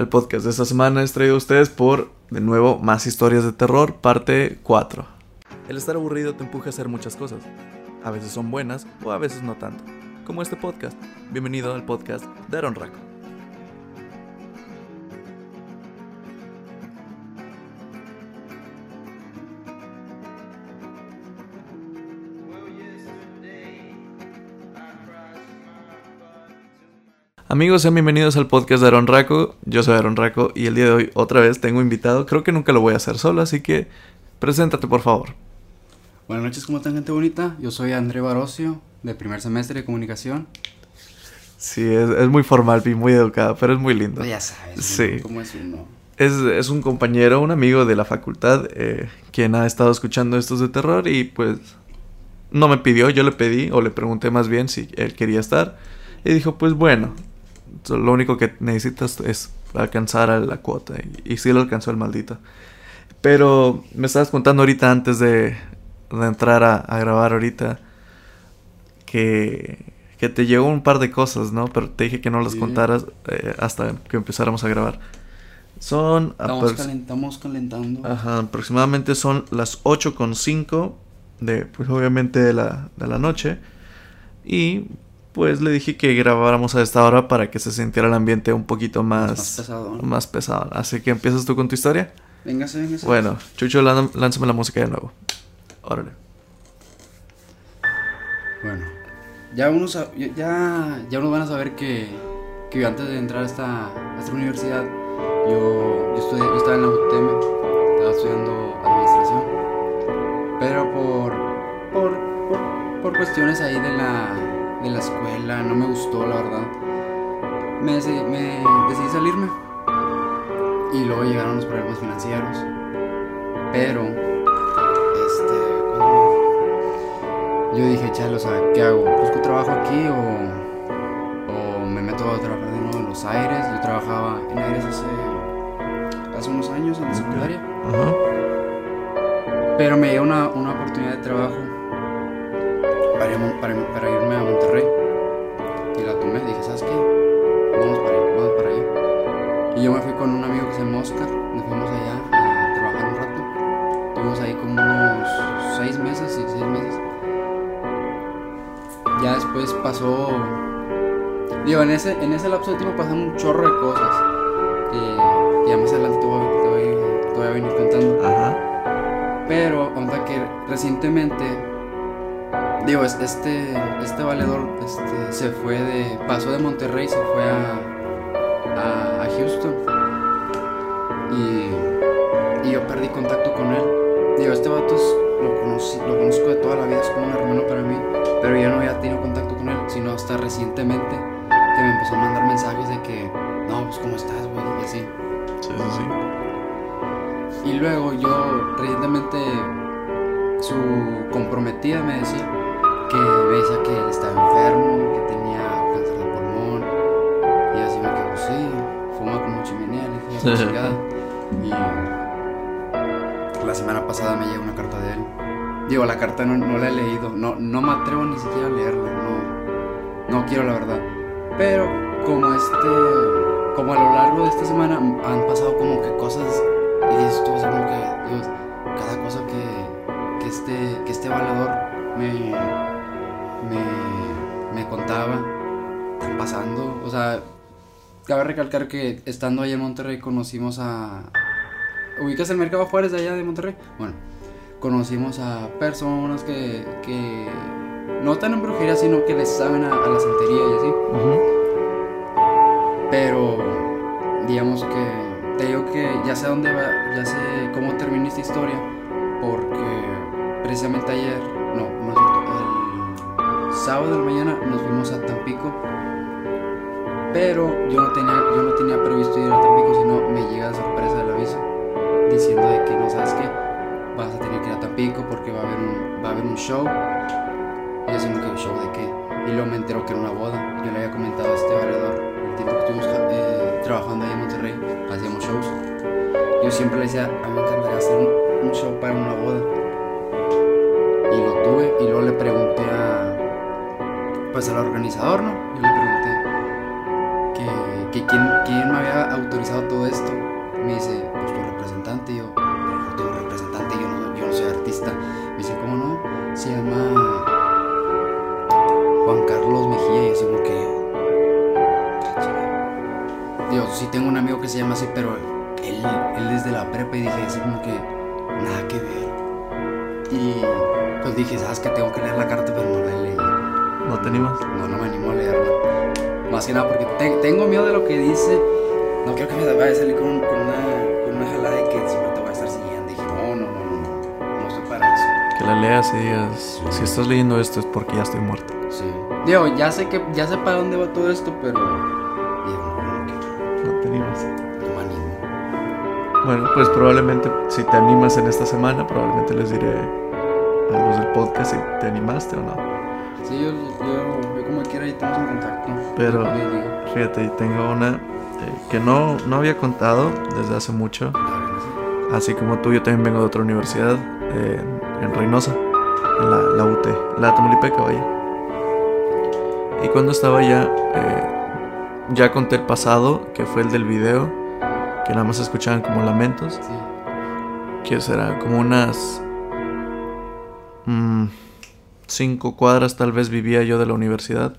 El podcast de esta semana es traído a ustedes por, de nuevo, Más Historias de Terror, parte 4. El estar aburrido te empuja a hacer muchas cosas. A veces son buenas o a veces no tanto. Como este podcast. Bienvenido al podcast de Aaron Raco. Amigos, sean bienvenidos al podcast de Aaron Raco. Yo soy Aaron Raco y el día de hoy otra vez tengo invitado. Creo que nunca lo voy a hacer solo, así que preséntate por favor. Buenas noches, ¿cómo están gente bonita? Yo soy André Barocio, de primer semestre de comunicación. Sí, es, muy formal y muy educado, pero es muy lindo. Ya sabes, Sí. ¿cómo es uno? Es, es un compañero, un amigo de la facultad, eh, quien ha estado escuchando estos de terror y pues no me pidió, yo le pedí o le pregunté más bien si él quería estar y dijo pues bueno, lo único que necesitas es alcanzar a la cuota y, y sí lo alcanzó el maldito. Pero me estabas contando ahorita antes de, de entrar a, a grabar ahorita que, que te llegó un par de cosas, ¿no? Pero te dije que no las Sí. contaras eh, hasta que empezáramos a grabar. Son estamos calentando. Ajá, aproximadamente son las 8.5 de, pues obviamente de la, de la noche. Y pues le dije que grabáramos a esta hora para que se sintiera el ambiente un poquito más, Más pesado, ¿no? más pesado. Así que empiezas tú con tu historia. Véngase, véngase. Bueno, Chucho, lán- lánzame la música de nuevo. Órale. Bueno, ya unos, sab- ya- ya, unos van a saber que, que antes de entrar a esta, a esta universidad, yo, yo, estudié, yo estaba en la UTM, estaba estudiando administración, pero por, por, por, por cuestiones ahí de la, de la escuela, no me gustó la verdad, me, deci- me decidí salirme y luego llegaron los problemas financieros, pero, este. Yo dije, chale, o sea, ¿qué hago? ¿Busco trabajo aquí o, o me meto a trabajar de nuevo en los aires? Yo trabajaba en aires hace, hace unos años en la secundaria. Ajá. Pero me dio una, una oportunidad de trabajo para, irme- para, para irme a Monterrey. Y la tomé, dije, ¿sabes qué? Vamos para allá, vamos para allá. Y yo me fui con un amigo que se llama Oscar. Nos fuimos allá a trabajar un rato. Estuvimos ahí como unos seis meses, sí, seis meses. Ya después pasó. Digo, en ese, en ese lapso de tiempo pasaron un chorro de cosas. Que, que ya más adelante te voy, a- te voy te voy a venir contando. Ajá. Pero, onda que recientemente, digo, es- este, este valedor este, se fue de, pasó de Monterrey, se fue a, a, a Houston. Y, y yo perdí contacto con él. Digo, este vato es- lo, conocí, lo conozco de toda la vida, es como un hermano para mí. Pero yo no había tenido contacto con él, sino hasta recientemente que me empezó a mandar mensajes de que, no, pues, ¿cómo estás, güey? Y así. Sí, sí, sí. Y luego yo recientemente su comprometida me decía que decía que él estaba enfermo, que tenía cáncer de pulmón. Y así me quedé, pues sí, fuma como chimenea, le dije, "Ya, pues, chingada". Y la semana pasada me llegó una carta de él. Digo, la carta no, no la he leído, no, no me atrevo ni siquiera a leerla, no, no quiero la verdad. Pero como este, como a lo largo de esta semana han pasado como que cosas y dices tú, así como que, Dios, cada cosa que, que, este, que este valedor me, me, me contaba, están pasando. O sea, cabe recalcar que estando allá en Monterrey conocimos a... ¿Ubicas el Mercado Juárez de allá de Monterrey? Bueno, conocimos a personas que, que no están en brujería, sino que les saben a, a la santería y así. Pero digamos que te digo que ya sé dónde va, ya sé cómo termina esta historia, porque precisamente ayer, sábado de la mañana nos fuimos a Tampico, pero yo no tenía, yo no tenía previsto ir a Tampico, sino me llega de sorpresa el aviso diciendo de que no sabes qué, vas a tener que ir a Tampico porque va a haber un, va a haber un show. Y yo que show de qué. Y luego me entero que era una boda. Yo le había comentado a este valedor el tiempo que estuvimos eh, trabajando ahí en Monterrey, hacíamos shows. Yo siempre le decía, a mí me encantaría hacer un, un show para una boda. Y lo tuve y luego le pregunté a, pues al organizador, ¿no? Yo le pregunté que, que quién, quién me había autorizado todo esto. Me dice, pues tu representante. Yo, representante, yo no, soy artista. Me dice, ¿cómo no? Se llama Juan Carlos Mejía. Y así como que. "Ah, chinga". Digo, sí tengo un amigo que se llama así, pero él, él desde la prepa y dije así como que nada que ver. Y pues dije, ¿sabes que animas? No, no me animo a leerla. Más que nada porque te- tengo miedo de lo que dice. No quiero que me vaya a salir con, con una, con una jalada de que siempre te voy a estar siguiendo. Dije, no, no, no, no, no, no estoy para eso. Que la leas y digas, si estás leyendo esto es porque ya estoy muerto. Sí. Digo, ya sé que, ya sé para dónde va todo esto, pero. Digo, no, no quiero. No te animas. No me animo. Bueno, pues probablemente si te animas en esta semana, probablemente les diré a los del podcast si te animaste o no. Sí, yo, yo, yo como quiera ahí estamos en contacto. Pero-. Fíjate, tengo una eh, que no, no había contado desde hace mucho. Así como tú, yo también vengo de otra universidad, eh, en Reynosa, en la, la UT, la Tamaulipeca, vaya. Y cuando estaba allá, eh, ya conté el pasado, que fue el del video, que nada más escuchaban como lamentos, Sí. que será como unas mm, cinco cuadras tal vez vivía yo de la universidad.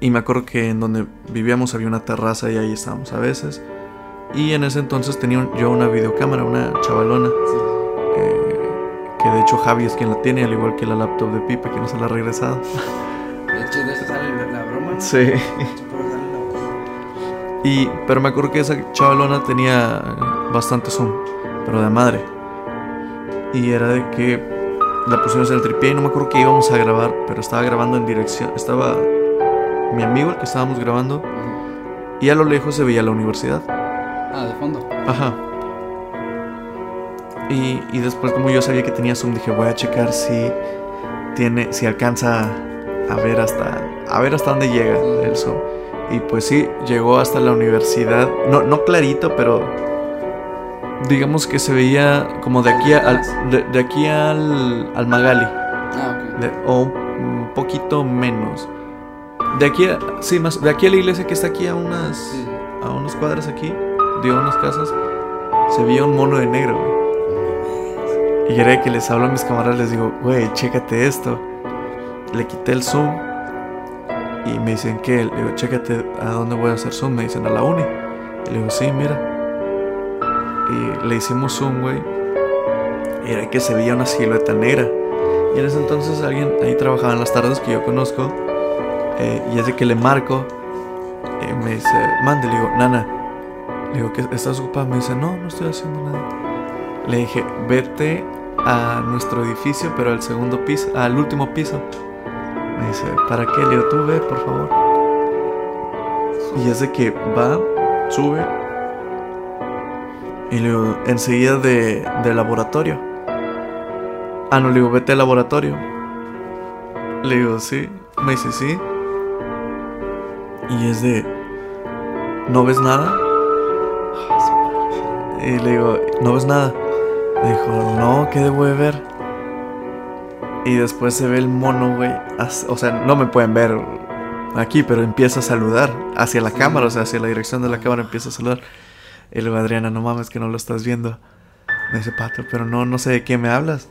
Y me acuerdo que en donde vivíamos había una terraza y ahí estábamos a veces. Y en ese entonces tenía yo una videocámara, una chavalona. Sí. eh, que de hecho Javi es quien la tiene, al igual que la laptop de Pipe, que no se la ha regresado. De hecho, de eso sale la, broma. Sí. Y, pero me acuerdo que esa chavalona tenía bastante zoom, pero de madre. Y era de que la pusimos en el tripié y no me acuerdo que íbamos a grabar, pero estaba grabando en dirección. Estaba mi amigo, el que estábamos grabando, y a lo lejos se veía la universidad. Ah, de fondo. Ajá. Y, y después como yo sabía que tenía zoom, dije voy a checar si tiene, si alcanza a ver hasta, a ver hasta dónde llega el zoom. Y pues sí, llegó hasta la universidad, no, no clarito, pero digamos que se veía como de aquí, a- al, de, de aquí al, al Magali, Ah, ok. de- o un poquito menos. De aquí, a, sí, más, de aquí a la iglesia que está aquí a unas, Sí. a unas cuadras aquí, de unas casas, se veía un mono de negro, güey. Y era que les hablo a mis camaradas, les digo, güey, chécate esto. Le quité el zoom y me dicen, ¿qué? Le digo, chécate a dónde voy a hacer zoom. Me dicen, a la uni. Y le digo, sí, mira. Le hicimos zoom, güey. Era que se veía una silueta negra. Y en ese entonces alguien ahí trabajaba en las tardes que yo conozco. eh, y es de que le marco. Y me dice, mande, le digo, nana. Le digo, ¿qué, ¿estás ocupada? Me dice, no, no estoy haciendo nada. Le dije, vete a nuestro edificio, pero al segundo piso, al último piso. Me dice, ¿para qué? Le digo, tú ve, por favor. Y es de que va, sube. Y le digo, enseguida de, del laboratorio. Ah, no, le digo, vete al laboratorio. Le digo, sí. Me dice, sí. Y es de, ¿no ves nada? Y le digo, ¿no ves nada? Me dijo, no, ¿qué debo de ver? Y después se ve el mono, güey. O sea, no me pueden ver aquí, pero empieza a saludar hacia la cámara, o sea, hacia la dirección de la cámara empieza a saludar. Y le digo, Adriana, no mames que no lo estás viendo. Me dice, Pato, pero no, no sé de qué me hablas.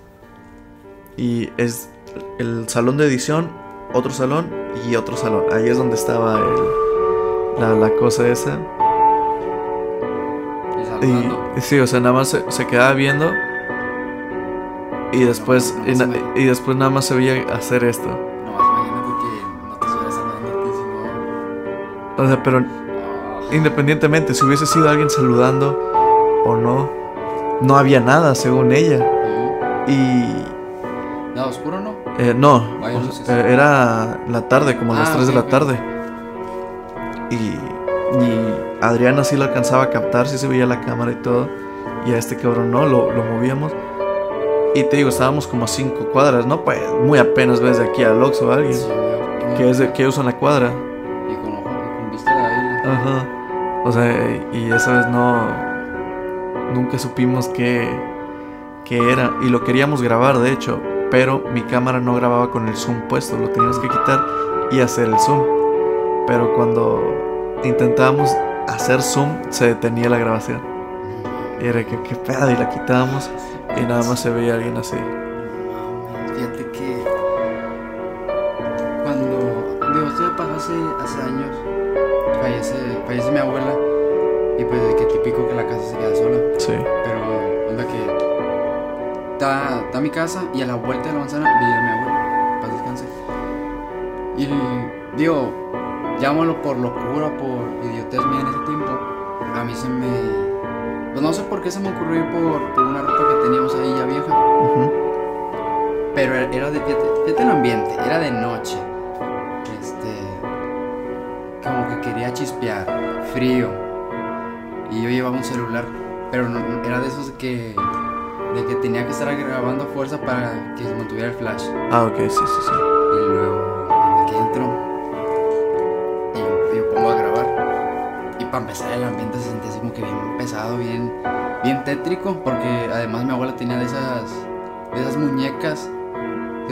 Y es el salón de edición, otro salón y otro salón. Ahí es donde estaba el, la, la cosa esa. Y sí, o sea, nada más se, se quedaba viendo. Y después, y, na- y después nada más se veía hacer esto. No, imagínate que no te estuviera saludando a ti, sino. O sea, pero independientemente, si hubiese sido alguien saludando o no, no había nada, según ella. Y ¿Nada oscuro no? eh, no, Vaya era la tarde, como las Ah, 3 de ok, la tarde. Y, y Adriana sí lo alcanzaba a captar, sí se veía la cámara y todo. Y a este cabrón no, lo, lo movíamos. Y te digo, estábamos como a 5 cuadras, ¿no? Pues muy apenas ves de aquí al Oxxo a alguien. Sí, muy- que es de que usan la cuadra. Sea, y esa vez no. Nunca supimos qué, qué era. Y lo queríamos grabar, de hecho. Pero mi cámara no grababa con el zoom puesto. Lo teníamos que quitar y hacer el zoom. Pero cuando intentábamos hacer zoom, se detenía la grabación. Y era que, qué pedo, y la quitábamos. Y nada más se veía alguien así. Fíjate que cuando, digo, esto pasó hace, hace años, fallece, fallece mi abuela y pues de que típico que la casa se queda sola. Sí. Pero onda que está, está mi casa y a la vuelta de la manzana vivía mi abuela, paz descanse. Y digo, llámalo por locura, por idiotez mía en ese tiempo, a mí se me... Pues no sé por qué se me ocurrió por, por una ropa que teníamos ahí ya vieja. Ujú. Pero era de, fíjate, fíjate el ambiente, era de noche. Quería chispear, frío. Y yo llevaba un celular, pero no- era de esos que. de que tenía que estar grabando a fuerza para que se mantuviera el flash. Ah, ok, sí, sí, sí. Y luego, aquí entro. Y yo, yo pongo a grabar. Y para empezar, el ambiente se sentía así como que bien pesado, bien, bien tétrico. Porque además mi abuela tenía de esas, de esas muñecas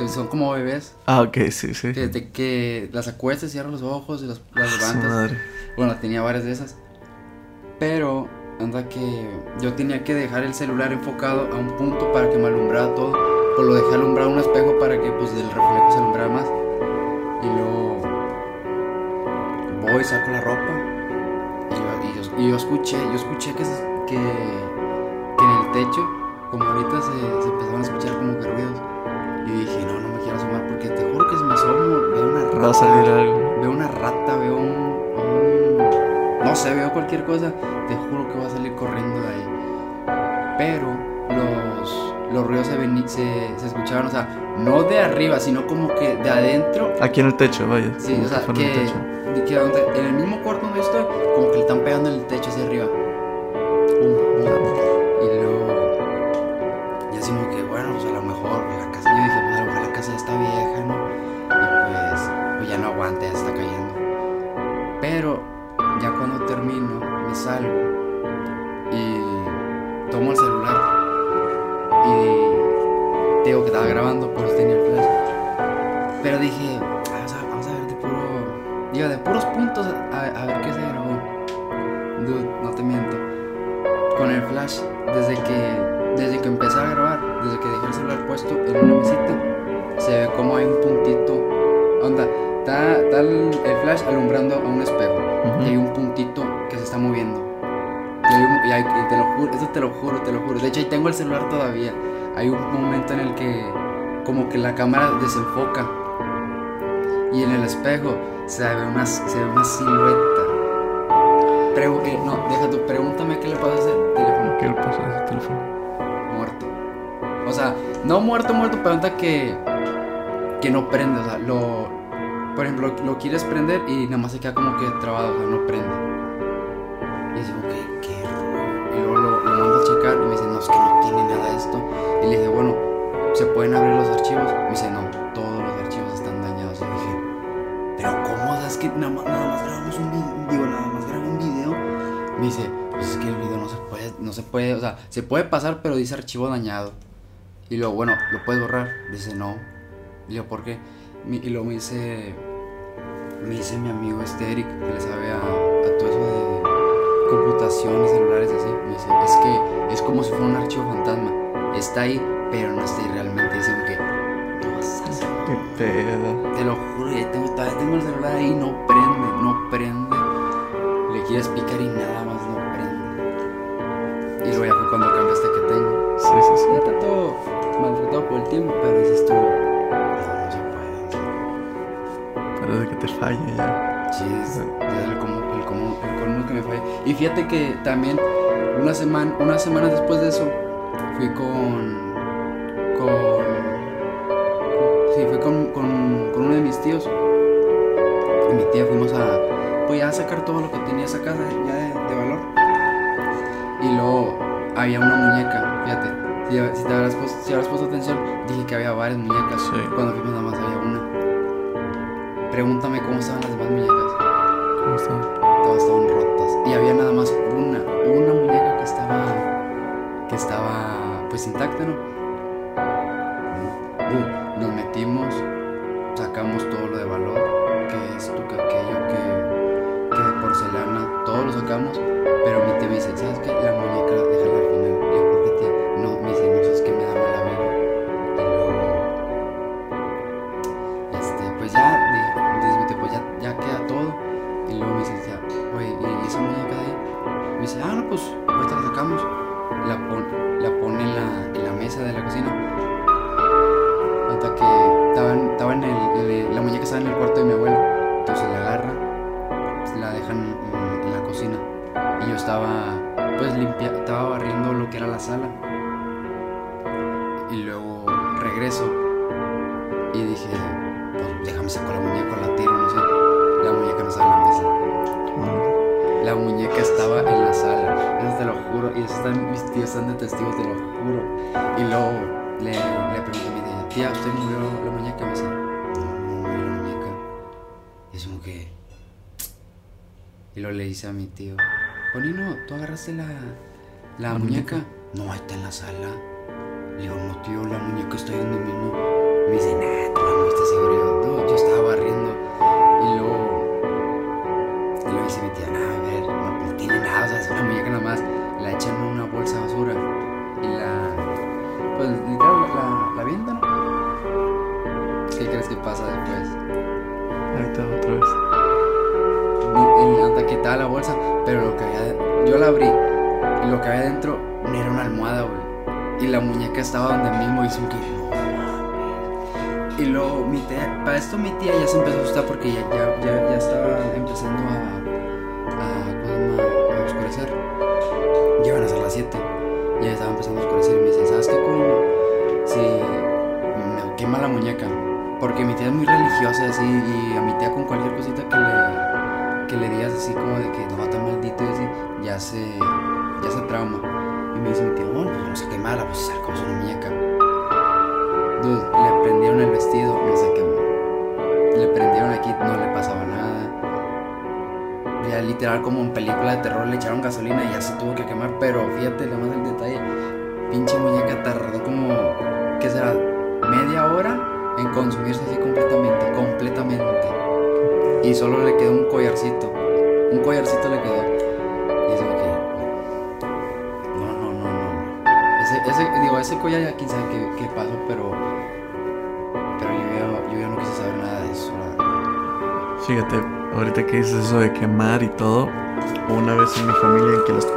son como bebés. Ah, ok, sí, sí. Que, de que las acuestas, cierras los ojos y las, las Su levantas. madre. Bueno, tenía varias de esas. Pero, anda que yo tenía que dejar el celular enfocado a un punto para que me alumbrara todo. Pues lo dejé alumbrar a un espejo para que pues del reflejo se alumbrara más. Y luego voy, saco la ropa. Y yo, y yo- y yo escuché, yo escuché que, que, que en el techo, como ahorita se, se empezaban a escuchar como que ruidos. Y dije, no, no me quiero asomar porque te juro que si me asomo veo una rata. Va a salir algo. Veo una rata, veo un, un- No sé, veo cualquier cosa. Te juro que voy a salir corriendo de ahí. Pero los, los ruidos se, veni- se, se escuchaban, o sea, no de arriba, sino como que de adentro. Aquí en el techo, vaya. Sí, o sea, en que, el en el mismo cuarto donde estoy, como que le están pegando en el techo hacia arriba. Cámara desenfoca. Y en el espejo se ve una, se ve una silueta. Pregu- eh, no, deja tú, pregúntame qué le pasa a ese teléfono ¿Qué le pasa a ese teléfono? muerto. O sea, no muerto, muerto, anda que, que no prende. O sea, lo, por ejemplo, lo quieres prender y nada más se queda como que trabado, o sea, no prende. Puede, se puede, o sea, se puede pasar, pero dice archivo dañado. Y luego, bueno, ¿lo puedes borrar? Dice, no. Y yo, ¿por qué? Y luego me dice, me dice mi amigo este Eric, que le sabe a, a todo eso de computación y celulares y así. Me dice, es que es como si fuera un archivo fantasma. Está ahí, pero no está ahí realmente. Dice que, no seas Qué pedo. te lo juro, ya tengo, todavía tengo el celular ahí, no prende, no prende. Le quieres picar y nada más no el tiempo, pero dices tú, no, no se puede. Pero de que te falle ya. Sí, es, es el, como, el, como, el colmo que me fue. Y fíjate que también una semana, unas semanas después de eso, fui con. con. Sí, fui con, con, con uno de mis tíos. Y mi tía fuimos a. Pues ya a sacar todo lo que tenía esa casa ya de, de valor. Y luego había una muñeca, fíjate. Si, si te habrás puesto, si habrás puesto atención, dije que había varias muñecas. Sí. Cuando fuimos nada más había una. Pregúntame cómo estaban las demás muñecas. Bonino, ¿tú agarraste la, la, La muñeca? muñeca. No, está en la sala. Le digo, no, tío, la muñeca está ahí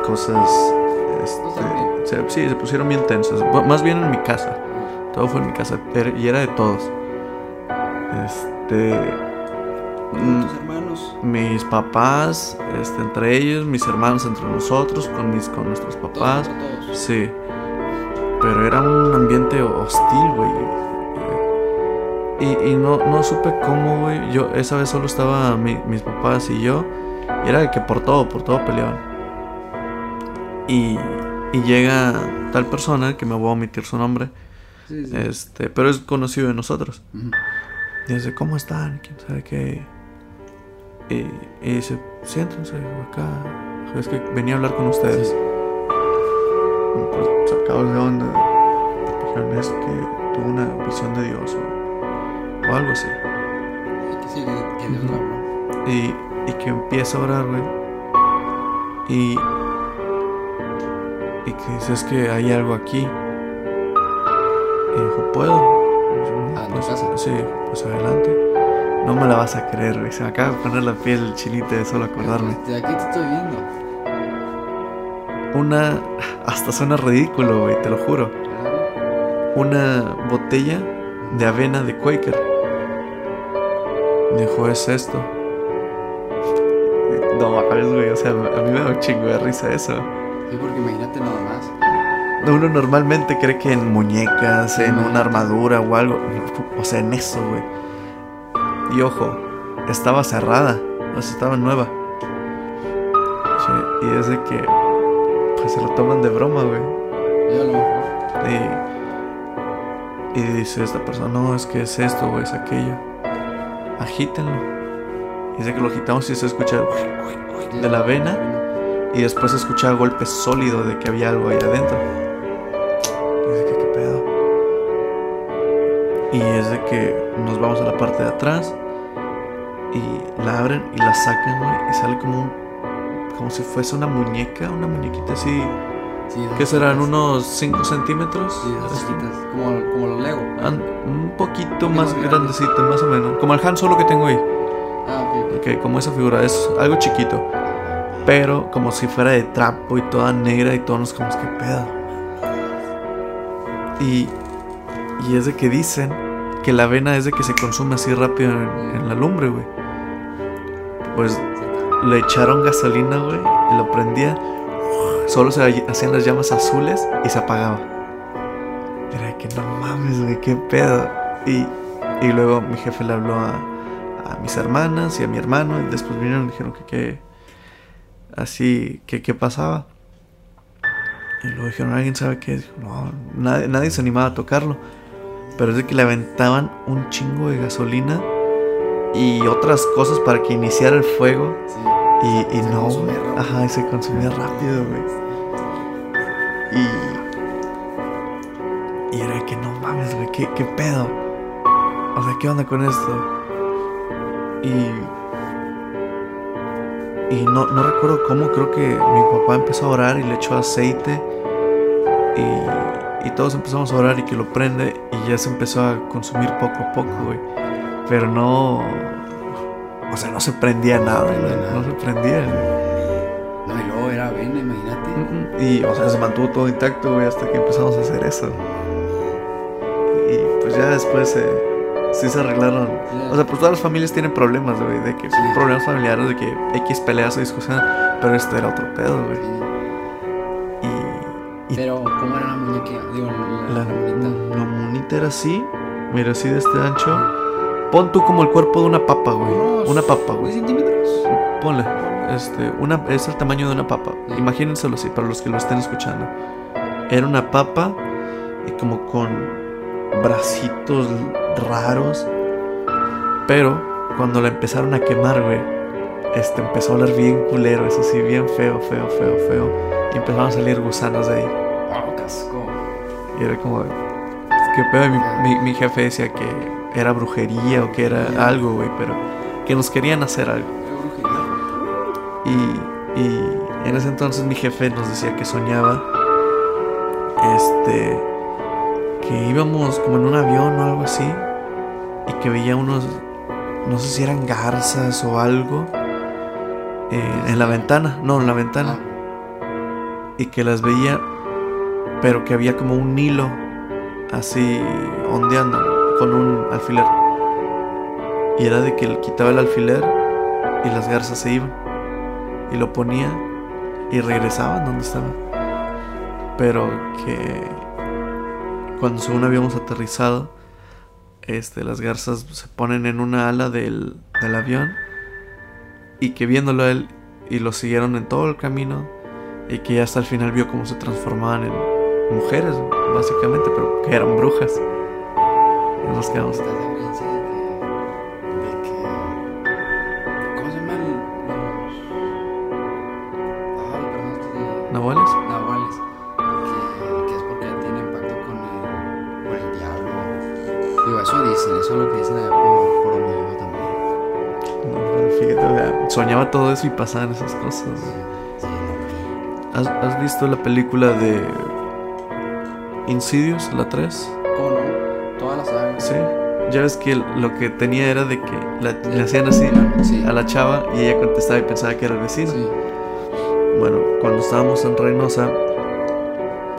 cosas este, se, sí, se pusieron bien tensas. Más bien en mi casa. Todo fue en mi casa y era de todos. Este. mm, Tus hermanos. mis papás, este, entre ellos, mis hermanos entre nosotros, con, mis, con nuestros Todos papás. contra todos. Sí. Pero era un ambiente hostil, güey. Y, y no, no supe cómo, güey. Yo esa vez solo estaba mi- mis papás y yo. Y era de que por todo, por todo peleaban. Y, y llega tal persona, que me voy a omitir su nombre, Sí, sí. este, pero es conocido de nosotros. Y dice, ¿cómo están? ¿Quién sabe qué? Y, y dice, siéntense acá. Es que venía a hablar con ustedes. Sí. Pues sacados de onda. Dijeron, es que tuvo una visión de Dios o, o algo así. Que sí, que, que Dios le habló. Y, y que empieza a orar, güey. Y, y que dice, es que hay algo aquí. Y dijo, ¿puedo? Y yo, "No, Ah, ¿en tu pues, casa? Sí, pues adelante. No me la vas a creer, güey. Se me acaba de poner la piel chinita de solo acordarme. De aquí te estoy viendo. Una. Hasta suena ridículo, güey, te lo juro. Una botella de avena de Quaker. Dijo, es esto. No mames, güey. O sea, a mí me da un chingo de risa eso. Sí, porque imagínate nada más. Uno normalmente cree que en muñecas, en una armadura o algo. O sea, en eso, güey. Y ojo, estaba cerrada. O sea, estaba nueva. Sí, y es de que. Pues se lo toman de broma, güey. Yo a lo mejor. Y, y dice esta persona, no, es que es esto o es aquello. Agítenlo. Y dice que lo agitamos y se escucha de la avena y después se escucha golpe sólido de que había algo ahí adentro. Y dice que qué pedo. Y es de que nos vamos a la parte de atrás y la abren y la sacan, güey, y sale como un como si fuese una muñeca, una muñequita así. Sí, que serán unos 5 centímetros. Sí, chiquitas, como, como los Lego. an- un poquito más poquito más o menos. Como el Han Solo que tengo ahí. Ah, ok. Ok, como esa figura, es algo chiquito. Pero como si fuera de trapo y toda negra y todos nos como que pedo. Y, y es de que dicen que la avena es de que se consume así rápido en, la lumbre, güey. Pues le echaron gasolina, güey, y lo prendía. Solo se hacían las llamas azules y se apagaba. Era que no mames, güey, qué pedo. Y, y luego mi jefe le habló a, a mis hermanas y a mi hermano. Y después vinieron y dijeron que qué. Así, que qué pasaba. Y luego dijeron, ¿alguien sabe qué? Dijo, no, nadie, nadie se animaba a tocarlo. Pero es de que le aventaban un chingo de gasolina y otras cosas para que iniciara el fuego. Sí. Y, y no, rápido. Ajá, y se consumía rápido, güey. Y. Y era que no mames, güey, ¿qué, qué pedo? O sea, ¿qué onda con esto? Y. Y no, no recuerdo cómo, creo que mi papá empezó a orar y le echó aceite. Y, y todos empezamos a orar y que lo prende. Y ya se empezó a consumir poco a poco, güey. Pero no. O sea, no se prendía nada, güey. No se prendía, güey. No, y luego era avena, imagínate. Y, o sea, se mantuvo todo intacto, güey, hasta que empezamos a hacer eso. Y pues ya después eh, sí se arreglaron. O sea, pues todas las familias tienen problemas, güey, de que Sí. problemas familiares, de que X peleas o discusión, pero este era otro pedo, güey. Sí. Y, y Pero, ¿cómo era la muñeca? Digo, la, la, la monita. la monita era así, mira, así de este ancho. Pon tú como el cuerpo de una papa, güey. Una papa, 10 güey. centímetros. Ponle. Este, una, es el tamaño de una papa. Imagínenselo así, para los que lo estén escuchando. Era una papa y como con bracitos raros. Pero cuando la empezaron a quemar, güey, este empezó a oler bien culero, eso sí, bien feo, feo, feo, feo. Y empezaron a salir gusanos de ahí. Oh, casco. Y era como, ¿qué pedo? Mi, mi, mi jefe decía que era brujería o que era algo, güey, pero que nos querían hacer algo. Y, y en ese entonces mi jefe nos decía que soñaba este que íbamos como en un avión o algo así y que veía unos no sé si eran garzas o algo eh, en la ventana, no, en la ventana y que las veía pero que había como un hilo así ondeando con un alfiler y era de que él quitaba el alfiler y las garzas se iban y lo ponía y regresaban donde estaban. Pero que cuando según habíamos aterrizado, este, las garzas se ponen en una ala del, del avión y que viéndolo él y lo siguieron en todo el camino y que ya hasta el final vio cómo se transformaban en mujeres, básicamente, pero que eran brujas. Nos quedamos. Todo eso y pasaban esas cosas. ¿Has, has visto la película de Insidious, la 3? ¿Cómo no? Todas las saga. Sí. Ya ves que lo que tenía era de que la- le hacían así Sí. a la chava y ella contestaba y pensaba que era el vecino. Sí. Bueno, cuando estábamos en Reynosa,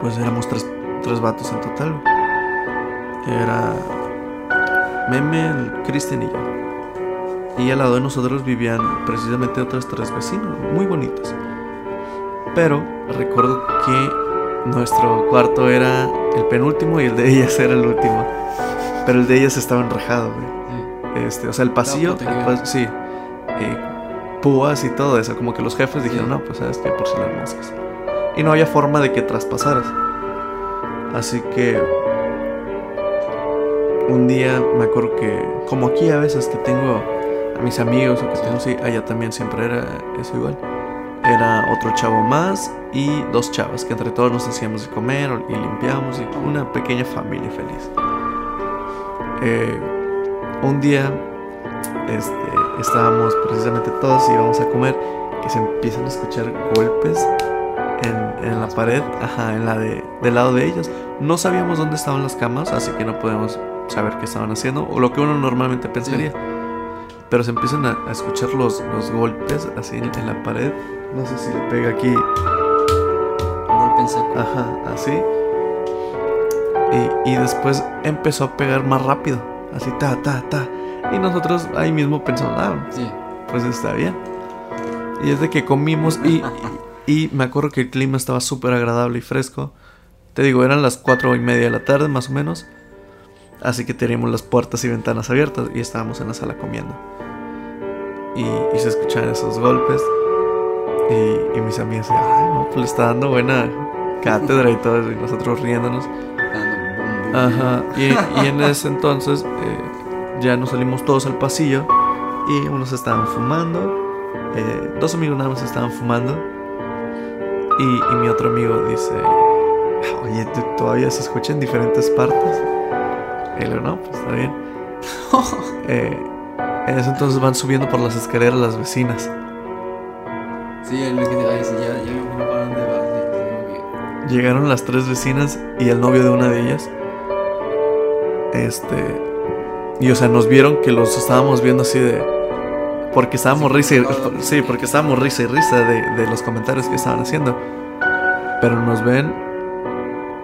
pues éramos tres, tres vatos en total. Era Meme, Cristian y yo. Y al lado de nosotros vivían precisamente otros tres vecinos, muy bonitos. Pero recuerdo que nuestro cuarto era el penúltimo y el de ellas era el último. Pero el de ellas estaba enrejado, güey. sí. Este, o sea, el pasillo, pues, sí, eh, púas y todo eso. Como que los jefes dijeron, no, pues sabes que por si las moscas. Y no había forma de que traspasaras. Así que un día me acuerdo que, como aquí a veces que tengo a mis amigos o que tengo así, allá también siempre era eso igual. Era otro chavo más y dos chavas que entre todos nos hacíamos de comer y limpiamos y una pequeña familia feliz. Eh, un día este, estábamos precisamente todos y íbamos a comer que se empiezan a escuchar golpes en, en la pared, ajá, en la de, del lado de ellos. No sabíamos dónde estaban las camas, así que no podemos saber qué estaban haciendo, o lo que uno normalmente pensaría. Pero se empiezan a, a escuchar los, los golpes así en, en la pared. No sé si le pega aquí golpe en seco. Ajá, así. Y, y después empezó a pegar más rápido. Así, ta, ta, ta. Y nosotros ahí mismo pensamos, ah, Sí. pues está bien. Y es de que comimos y, y, y me acuerdo que el clima estaba súper agradable y fresco. Te digo, eran las cuatro y media de la tarde más o menos. Así que teníamos las puertas y ventanas abiertas y estábamos en la sala comiendo. Y, y se escuchaban esos golpes. Y, y mis amigas decían, ay, no, pues le está dando buena cátedra y todo. Y nosotros riéndonos. Ajá. Y, y en ese entonces eh, ya nos salimos todos al pasillo y unos estaban fumando. eh, dos amigos nada más estaban fumando. Y, y mi otro amigo dice, oye, ¿tú- ¿todavía se escucha en diferentes partes? Y le digo, no, pues está bien. Eh, en ese entonces van subiendo por las escaleras las vecinas. Sí, el que te ay, sí, ya, ya me imagino para dónde vas. Llegaron las tres vecinas y el novio de una de ellas. Este. Y o sea, nos vieron que los estábamos viendo así de. Porque estábamos Sí, risa y. Sí, porque estábamos risa y risa de, de los comentarios que estaban haciendo. Pero nos ven.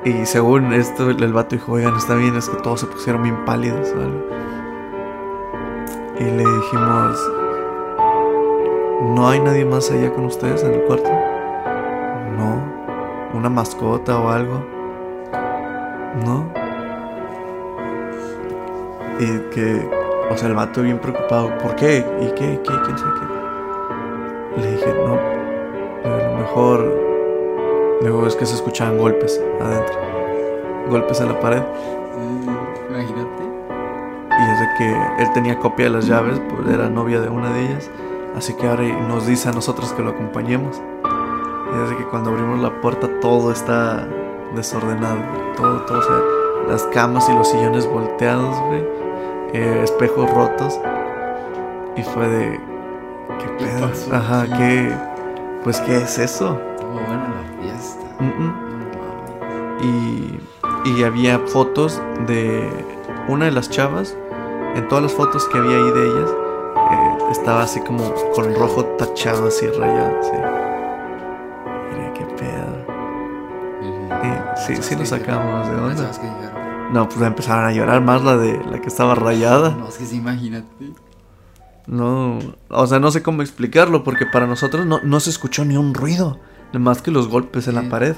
Y según esto, el, vato dijo: Oigan, está bien, es que todos se pusieron bien pálidos algo. Y le dijimos: ¿No hay nadie más allá con ustedes en el cuarto? No una mascota o algo. ¿No? Y que, o sea, el vato bien preocupado. ¿Por qué? ¿Y qué? ¿Qué? ¿Quién sabe qué? Le dije, no. A lo mejor. Luego es que se escuchaban golpes adentro. Golpes en la pared. Sí, imagínate. Y es de que él tenía copia de las llaves, pues era novia de una de ellas. Así que ahora nos dice a nosotros que lo acompañemos. Y es de que cuando abrimos la puerta todo está desordenado. Todo, todo, o sea, las camas y los sillones volteados, güey. eh, espejos rotos. Y fue de... ¿Qué ¿Qué pedo? Ajá? ¿qué? Pues, ¿qué es eso? Estuvo No mames. y, y había fotos de una de las chavas. En todas las fotos que había ahí de ellas, eh, estaba así como con rojo tachado, así rayado. Mira qué pedo. Eh, sí, sí nos sacamos de onda. No, pues empezaron a llorar más la de la que estaba rayada. No, es que sí, imagínate. No, o sea, no sé cómo explicarlo porque para nosotros no, no se escuchó ni un ruido, más que los golpes en la pared,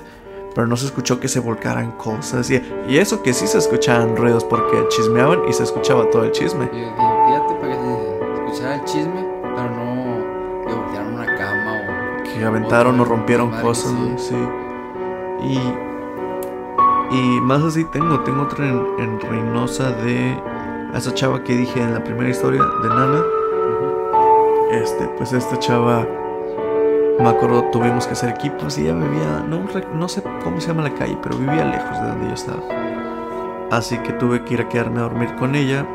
pero no se escuchó que se volcaran cosas y, y eso que sí se escuchaban ruidos porque chismeaban y se escuchaba todo el chisme. Y- y Fíjate para que se escuchara el chisme, pero no que voltearon una cama o. Que aventaron o rompieron cosas, sí. sí. Y, y más así tengo, tengo otra en, en Reynosa de a esa chava que dije en la primera historia de Nana. Este, pues esta chava, me acuerdo, tuvimos que hacer equipos y ella vivía, no, no sé cómo se llama la calle, pero vivía lejos de donde yo estaba. Así que tuve que ir a quedarme a dormir con ella.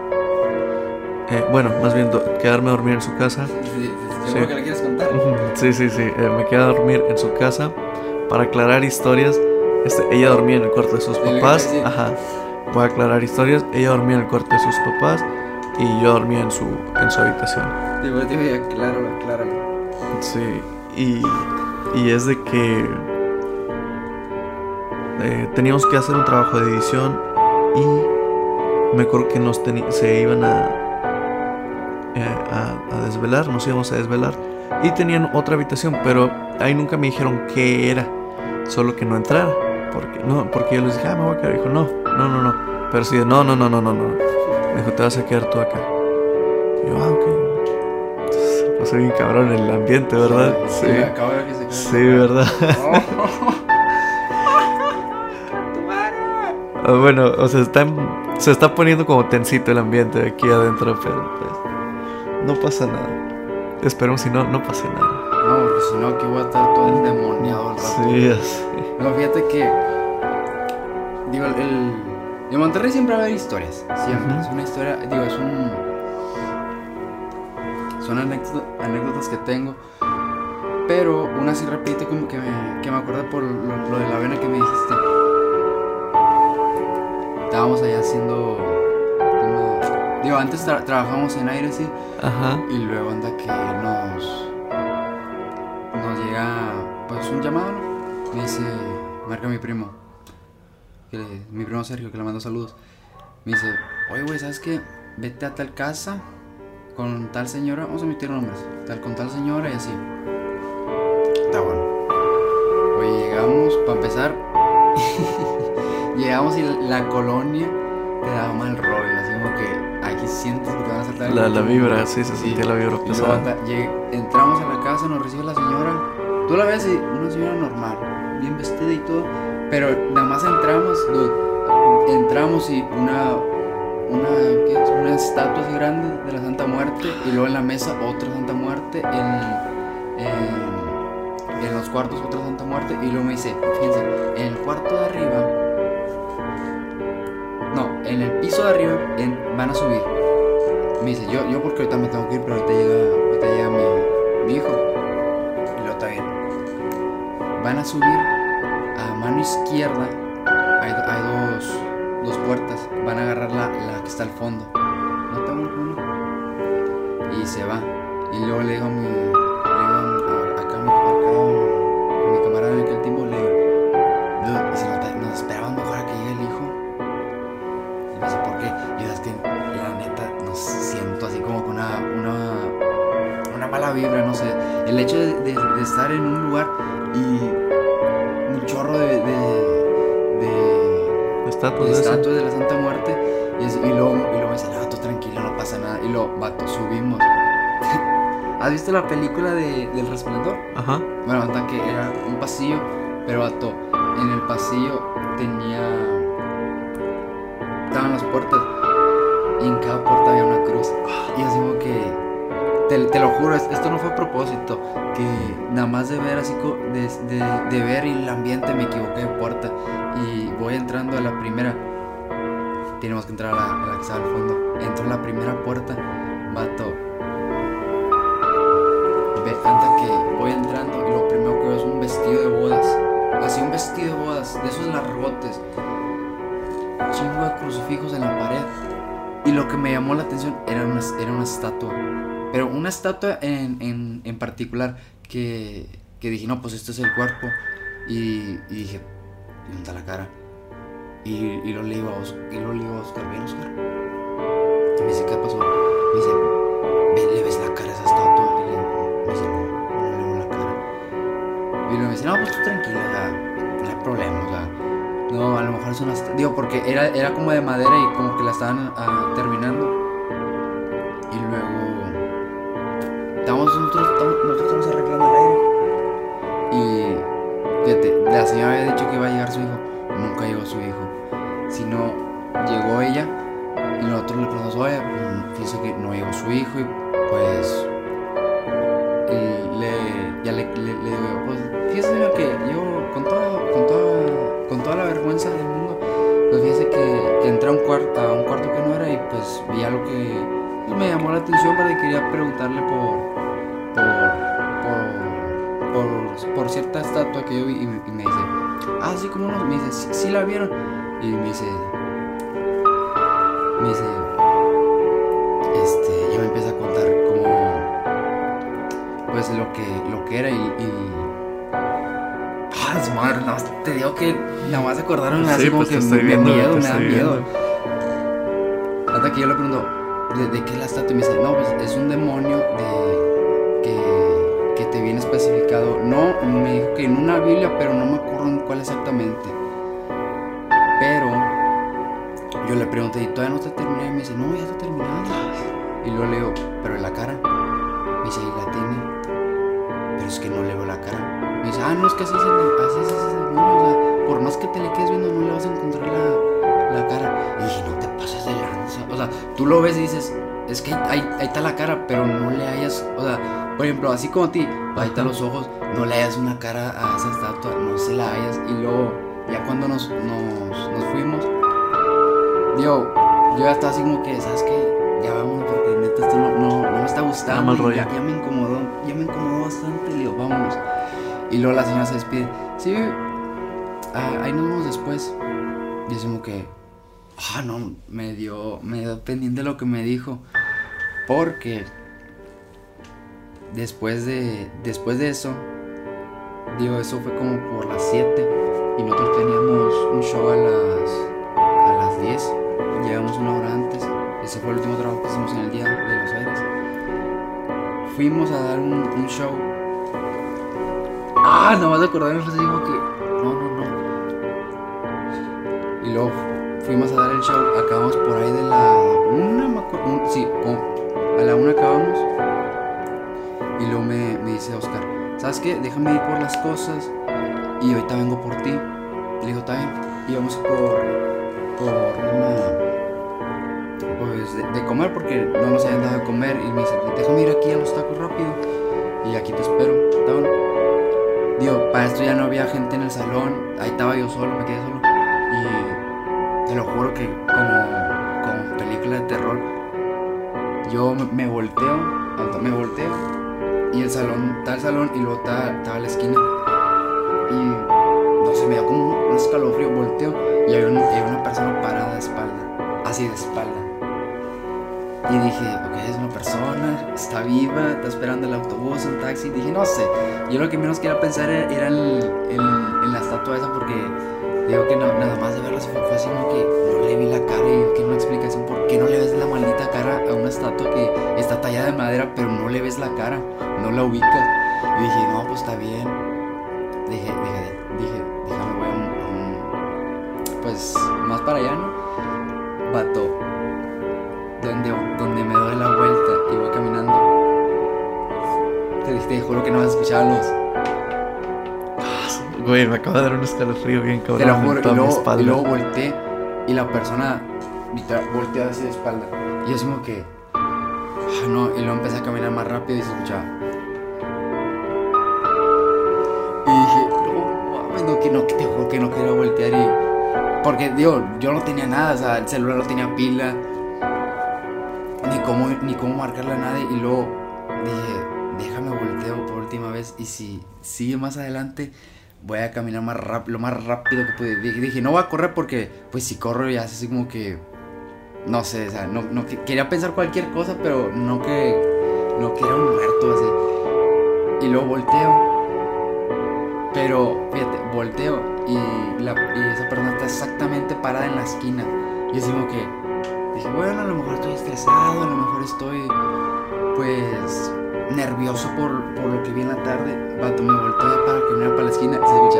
Eh, bueno, más bien quedarme a dormir en su casa. Sí, sí, que la quieres contar. Sí, sí, sí. eh, me quedé a dormir en su casa para aclarar historias. Este, ella dormía en el cuarto de sus papás. Ajá. Voy a aclarar historias. Ella dormía en el cuarto de sus papás y yo dormía en su, en su habitación. Te voy a decir, acláralo, acláralo. Sí. Y, y es de que eh, teníamos que hacer un trabajo de edición y me acuerdo que nos se iban a, eh, a, a desvelar, nos íbamos a desvelar y tenían otra habitación, pero ahí nunca me dijeron qué era, solo que no entrara, porque no, porque yo les dije, ah, me voy a quedar, dijo, no, no, no, no, pero sí, no, no, no, no, no, no, me dijo, te vas a quedar tú acá, yo, ah, ok, Pasó bien cabrón el ambiente, ¿verdad? Sí, ver que se. Sí, ¿verdad? Ah, Bueno, o sea, está, se está poniendo como tensito el ambiente aquí adentro, pero pues no pasa nada. Esperemos si no, no pase nada. No, porque si no, aquí voy a estar todo endemoniado al rato. Sí, así. No, fíjate que. Digo, el. el- de Monterrey siempre va a haber historias. Siempre. Es una historia. Digo, es un. Son anécdotas, que tengo. Pero una sí repite como que me, que me acuerdo por lo, lo de la avena que me dijiste. Estábamos allá haciendo. unos- Digo, antes tra- trabajamos en aire, sí. Ajá. Y luego anda que nos. Nos llega. Pues un llamado. Me dice. Marca mi primo. Que le- mi primo Sergio, que le mando saludos. Me dice: Oye, güey, ¿sabes qué? Vete a tal casa. Con tal señora. Vamos a emitir nombres. Tal, con tal señora y así. Está bueno. Oye, llegamos. Para empezar. llegamos y la, la colonia te daba mal rollo. Así como que aquí sientes que te van a saltar. La, la vibra, sí, se sentía la vibra pesada. entramos a la casa, nos recibe la señora. Tú la ves y una señora normal, bien vestida y todo. Pero nada más entramos, dude, entramos y una, una, ¿qué una estatua así grande de la Santa Muerte. Y luego en la mesa otra Santa Muerte. En, en, los cuartos otra Santa Muerte. Y luego me dice, fíjense, en el cuarto de arriba. No, en el piso de arriba van a subir. Me dice, yo, yo porque ahorita me tengo que ir, pero ahorita llega, ahorita llega mi, mi hijo. Y luego está bien. Van a subir a mano izquierda. Hay, hay dos, dos puertas. Van a agarrar la que está al fondo. ¿No bueno, bueno? Y se va. Y luego le digo a mi. Le digo a- acá a mi, acá a mi camarada en aquel tiempo, le digo, "Dude, y si nos, nos esperaban mejor a que llegue el hijo. Y me dice, ¿por qué? Y yo, es que la neta nos siento así como con una, una, una mala vibra, no sé. El hecho de, de- de estar en un lugar y un chorro de, de, estatuas de la Santa Muerte. Y luego, vato, subimos. ¿Has visto la película de, del resplandor? Ajá. Bueno, hasta que era un pasillo, pero vato, en el pasillo tenía. Estaban las puertas y en cada puerta había una cruz. Y así como que. Te, te lo juro, es- esto no fue a propósito. Que nada más de ver así, de, de- de ver el ambiente me equivoqué de puerta. Y voy entrando a la primera. Tenemos que entrar a la, a la que está al fondo. Entro a la primera puerta, vato. Ve, anda que voy entrando y lo primero que veo es un vestido de bodas. Así un vestido de bodas, de esos largotes. Chingo de crucifijos en la pared. Y lo que me llamó la atención era una, era una estatua. Pero una estatua en, en, en particular que, que dije, no, pues este es el cuerpo. Y, y dije, ¿y ¿dónde está la cara? Y, y lo le digo a Oscar, y lo le digo a Oscar, ven Oscar. Y me dice, ¿qué pasó? Me dice, ve, le ves la cara esa estatua. Y le me dice, no, no le veo la cara. Y luego me dice, no, pues tú tranquilo, no hay problema, o no, a lo mejor es una. Digo, porque era, era como de madera y como que la estaban ah, terminando. Y luego, estábamos nosotros, estábamos- nosotros estamos arreglando el aire. Y fíjate, la señora había dicho que iba a llegar su hijo. Nunca llegó su hijo. Sino llegó ella y nosotros le preguntamos, oye, fíjese que no llegó su hijo y pues y le, ya le, le, le digo, pues fíjese que yo con toda, con toda, con toda la vergüenza del mundo, pues fíjese que, que entré a un, cuarto, a un cuarto que no era y pues vi algo que pues, me llamó la atención, pero quería preguntarle por, por, por, por, cierta estatua que yo vi y me dice, ah, sí, como no, me dice, sí, sí la vieron y me dice, me dice, este, ya me empieza a contar cómo, pues lo que, lo que era y, y ah, su madre, te digo que nada más acordaron así Sí, como pues te que me viendo, miedo, me da miedo. viendo. Hasta que yo le pregunto, ¿de, de qué es la estatua? Y me dice, no, pues es un demonio de que, que te viene especificado. No, me dijo que en una Biblia, pero no me acuerdo en cuál exactamente. Le pregunté, ¿y todavía no está terminada? Y me dice, no, ya está terminada. Y luego le digo, ¿pero en la cara? Me dice, ahí la tiene. Pero es que no le veo la cara. Me dice, ah, no, es que así es el, así es ese demonio. O sea, por más que te le quedes viendo, no le vas a encontrar la, la cara. Y dije, no te pases de lanza. O sea, tú lo ves y dices, es que ahí, ahí está la cara, pero no le hayas. O sea, por ejemplo, así como a ti, ahí están los ojos, no le hayas una cara a esa estatua, no se la hayas. Y luego, ya cuando nos, nos, nos fuimos, digo, yo ya estaba así como que, ¿sabes qué? Ya vámonos porque neta esto no, no, no me está gustando. mal rollo. Ya, ya me incomodó, ya me incomodó bastante. Le digo, vámonos. Y luego la señora se despide. Sí, ah, ahí nos vemos después. Y decimos que, ah, no, me dio, me dio pendiente lo que me dijo. Porque después de, después de eso, digo, eso fue como por las 7 y nosotros teníamos un show a las, a las 10. Fuimos a dar un, show. Ah, no vas a acordarme, José dijo que. No, no, no. Y luego fuimos a dar el show. Acabamos por ahí de la una, me acuerdo. un- sí, a la una acabamos. Y luego me, me dice Oscar, ¿sabes qué? Déjame ir por las cosas y ahorita vengo por ti. Le digo, está bien. Y vamos por, por una. Pues de, comer porque no nos habían dado de comer. Y me dice, déjame ir aquí a los tacos rápido. Y aquí te espero. Bueno. Digo, para esto ya no había gente en el salón. Ahí estaba yo solo, me quedé solo. Y te lo juro que como, como película de terror, yo me, volteo, me volteo. Y el salón, está el salón y luego estaba la esquina. Y no me dio como un escalofrío, volteo y había, un- había una persona parada de espalda, así de espalda. Y dije, ok, es una persona, está viva, está esperando el autobús, un taxi. Dije, no sé. Yo lo que menos quería pensar era, el- en la estatua esa porque digo que nada más de verla fue, fue así como que no le vi la cara y yo quiero una explicación por qué no le ves la maldita cara a una estatua que está tallada de madera pero no le ves la cara, no la ubicas. Y dije, no, pues está bien. Te juro que no vas a escuchar los. Güey, me acaba de dar un escalofrío bien cabrón. Te lo juro, y luego, espalda. y luego volteé y la persona volteó así de espalda. Y es como que. ah, no, y luego empecé a caminar más rápido y se escuchaba. Y dije, no, mames, no, que no, que te juro que no quería voltear y. Porque, digo, yo no tenía nada, o sea, el celular no tenía pila, ni cómo, ni cómo marcarle a nadie. Y luego dije, Y si sigue más adelante, voy a caminar más rápido, lo más rápido que pude. Dije, no voy a correr porque, pues si corro ya es así como que, no sé, o sea, no, no que- quería pensar cualquier cosa, pero no que, no que era un muerto así. Y luego volteo. Pero, fíjate, volteo y, la, y esa persona está exactamente parada en la esquina. Y así como que, dije, bueno, a lo mejor estoy estresado, a lo mejor estoy, pues, nervioso por, por lo que vi en la tarde. Vato, me volteo ya para caminar para la esquina y se escucha.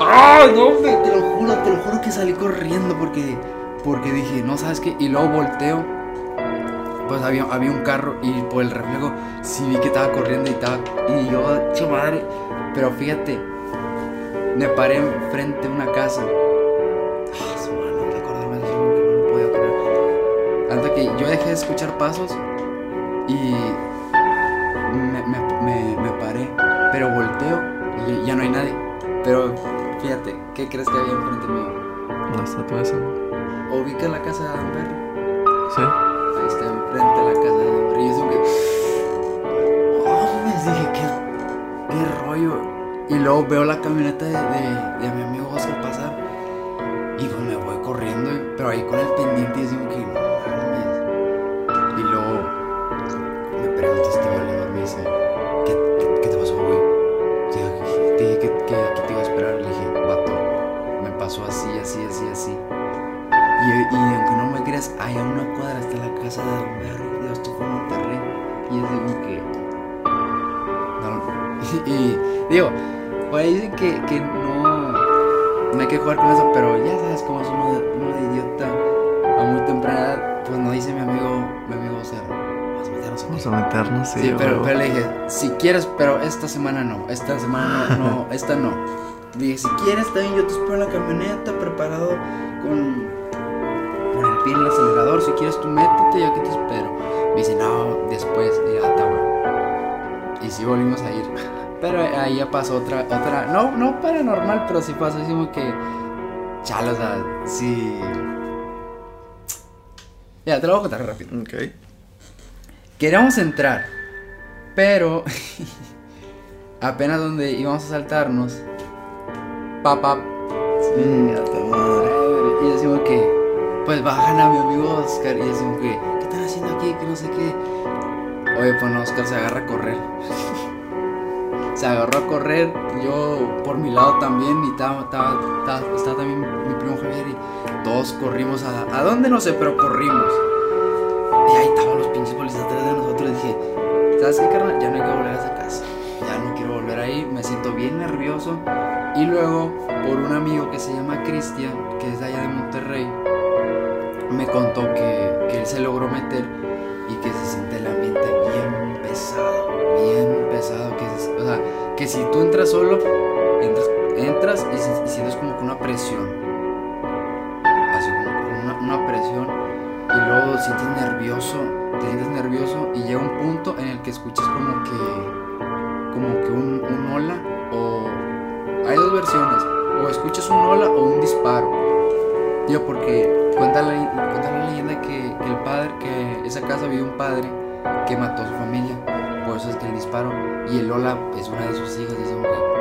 ¡Ay, no, me- Te lo juro, te lo juro que salí corriendo porque, porque dije, no, ¿sabes qué? Y luego volteo. Pues había, había un carro y por el reflejo sí vi que estaba corriendo y estaba. Y yo, che madre. Pero fíjate, me paré enfrente de una casa. Ah, su madre, no recordarme de eso, que no lo podía creer. Hasta que yo dejé de escuchar pasos y me, me, me, me paré, pero volteo y ya no hay nadie. Pero fíjate, ¿qué crees que había enfrente mío? La estatua esa. Ubica la casa de Don Berry. Sí. Ahí está enfrente de la casa de Don Berry. Y eso que. ¡Oh! Me dije, ¿qué, qué rollo. Y luego veo la camioneta de, de, de mi amigo Oscar pasar. Y pues me voy corriendo, pero ahí con el pendiente y digo que así, así, así. Y, y aunque no me creas, hay a una cuadra está la casa de Don. Dios, esto fue Monterrey. Y es de que. No, y digo, por ahí dicen que, que no, no hay que jugar con eso, pero ya sabes cómo es uno de, uno de idiota a muy temprana edad. Pues no dice mi amigo, mi amigo, o sea, vamos a meternos aquí. Vamos a meternos, sí. Sí, pero, pero le dije, si quieres, pero esta semana no, esta semana no, no, esta no. Dije, si quieres, también yo te espero en la camioneta, preparado con, con el pie en el acelerador, si quieres tú métete, yo aquí te espero. Me dice, no, después, ya está bueno. Y sí volvimos a ir. Pero ahí ya pasó otra, otra, no, no paranormal, pero sí pasó así como que, chale, o sea, sí. Ya, te lo voy a contar rápido. Ok. Queríamos entrar, pero apenas donde íbamos a saltarnos, papá. Madre. Y decimos que, pues bajan a mi amigo Oscar. Y decimos que, ¿qué están haciendo aquí? Que no sé qué. Oye, pues no, Oscar se agarra a correr. se agarró a correr. Yo por mi lado también. Y estaba, estaba, estaba, estaba también mi primo Javier. Y todos corrimos a. ¿A dónde? No sé, pero corrimos. Y ahí estaban los pinches policías atrás de nosotros. Y dije, ¿sabes qué, carnal? Ya no hay que volver a esa casa. Ya no quiero volver ahí. Me siento bien nervioso. Y luego, por un amigo que se llama Cristian, que es de allá de Monterrey, me contó que, él se logró meter y que se siente el ambiente bien pesado, bien pesado. Que se- o sea, que si tú entras solo, entras, y, si- y sientes como que una presión. Así como una, una presión. Y luego sientes nervioso, te sientes nervioso y llega un punto en el que escuchas como que, como que un, un hola o hay dos versiones, o escuchas un hola o un disparo. Yo porque cuenta la, cuenta la leyenda que, que el padre, que esa casa vive un padre que mató a su familia, por eso es que el disparo y el hola es una de sus hijas, dice que no, creo.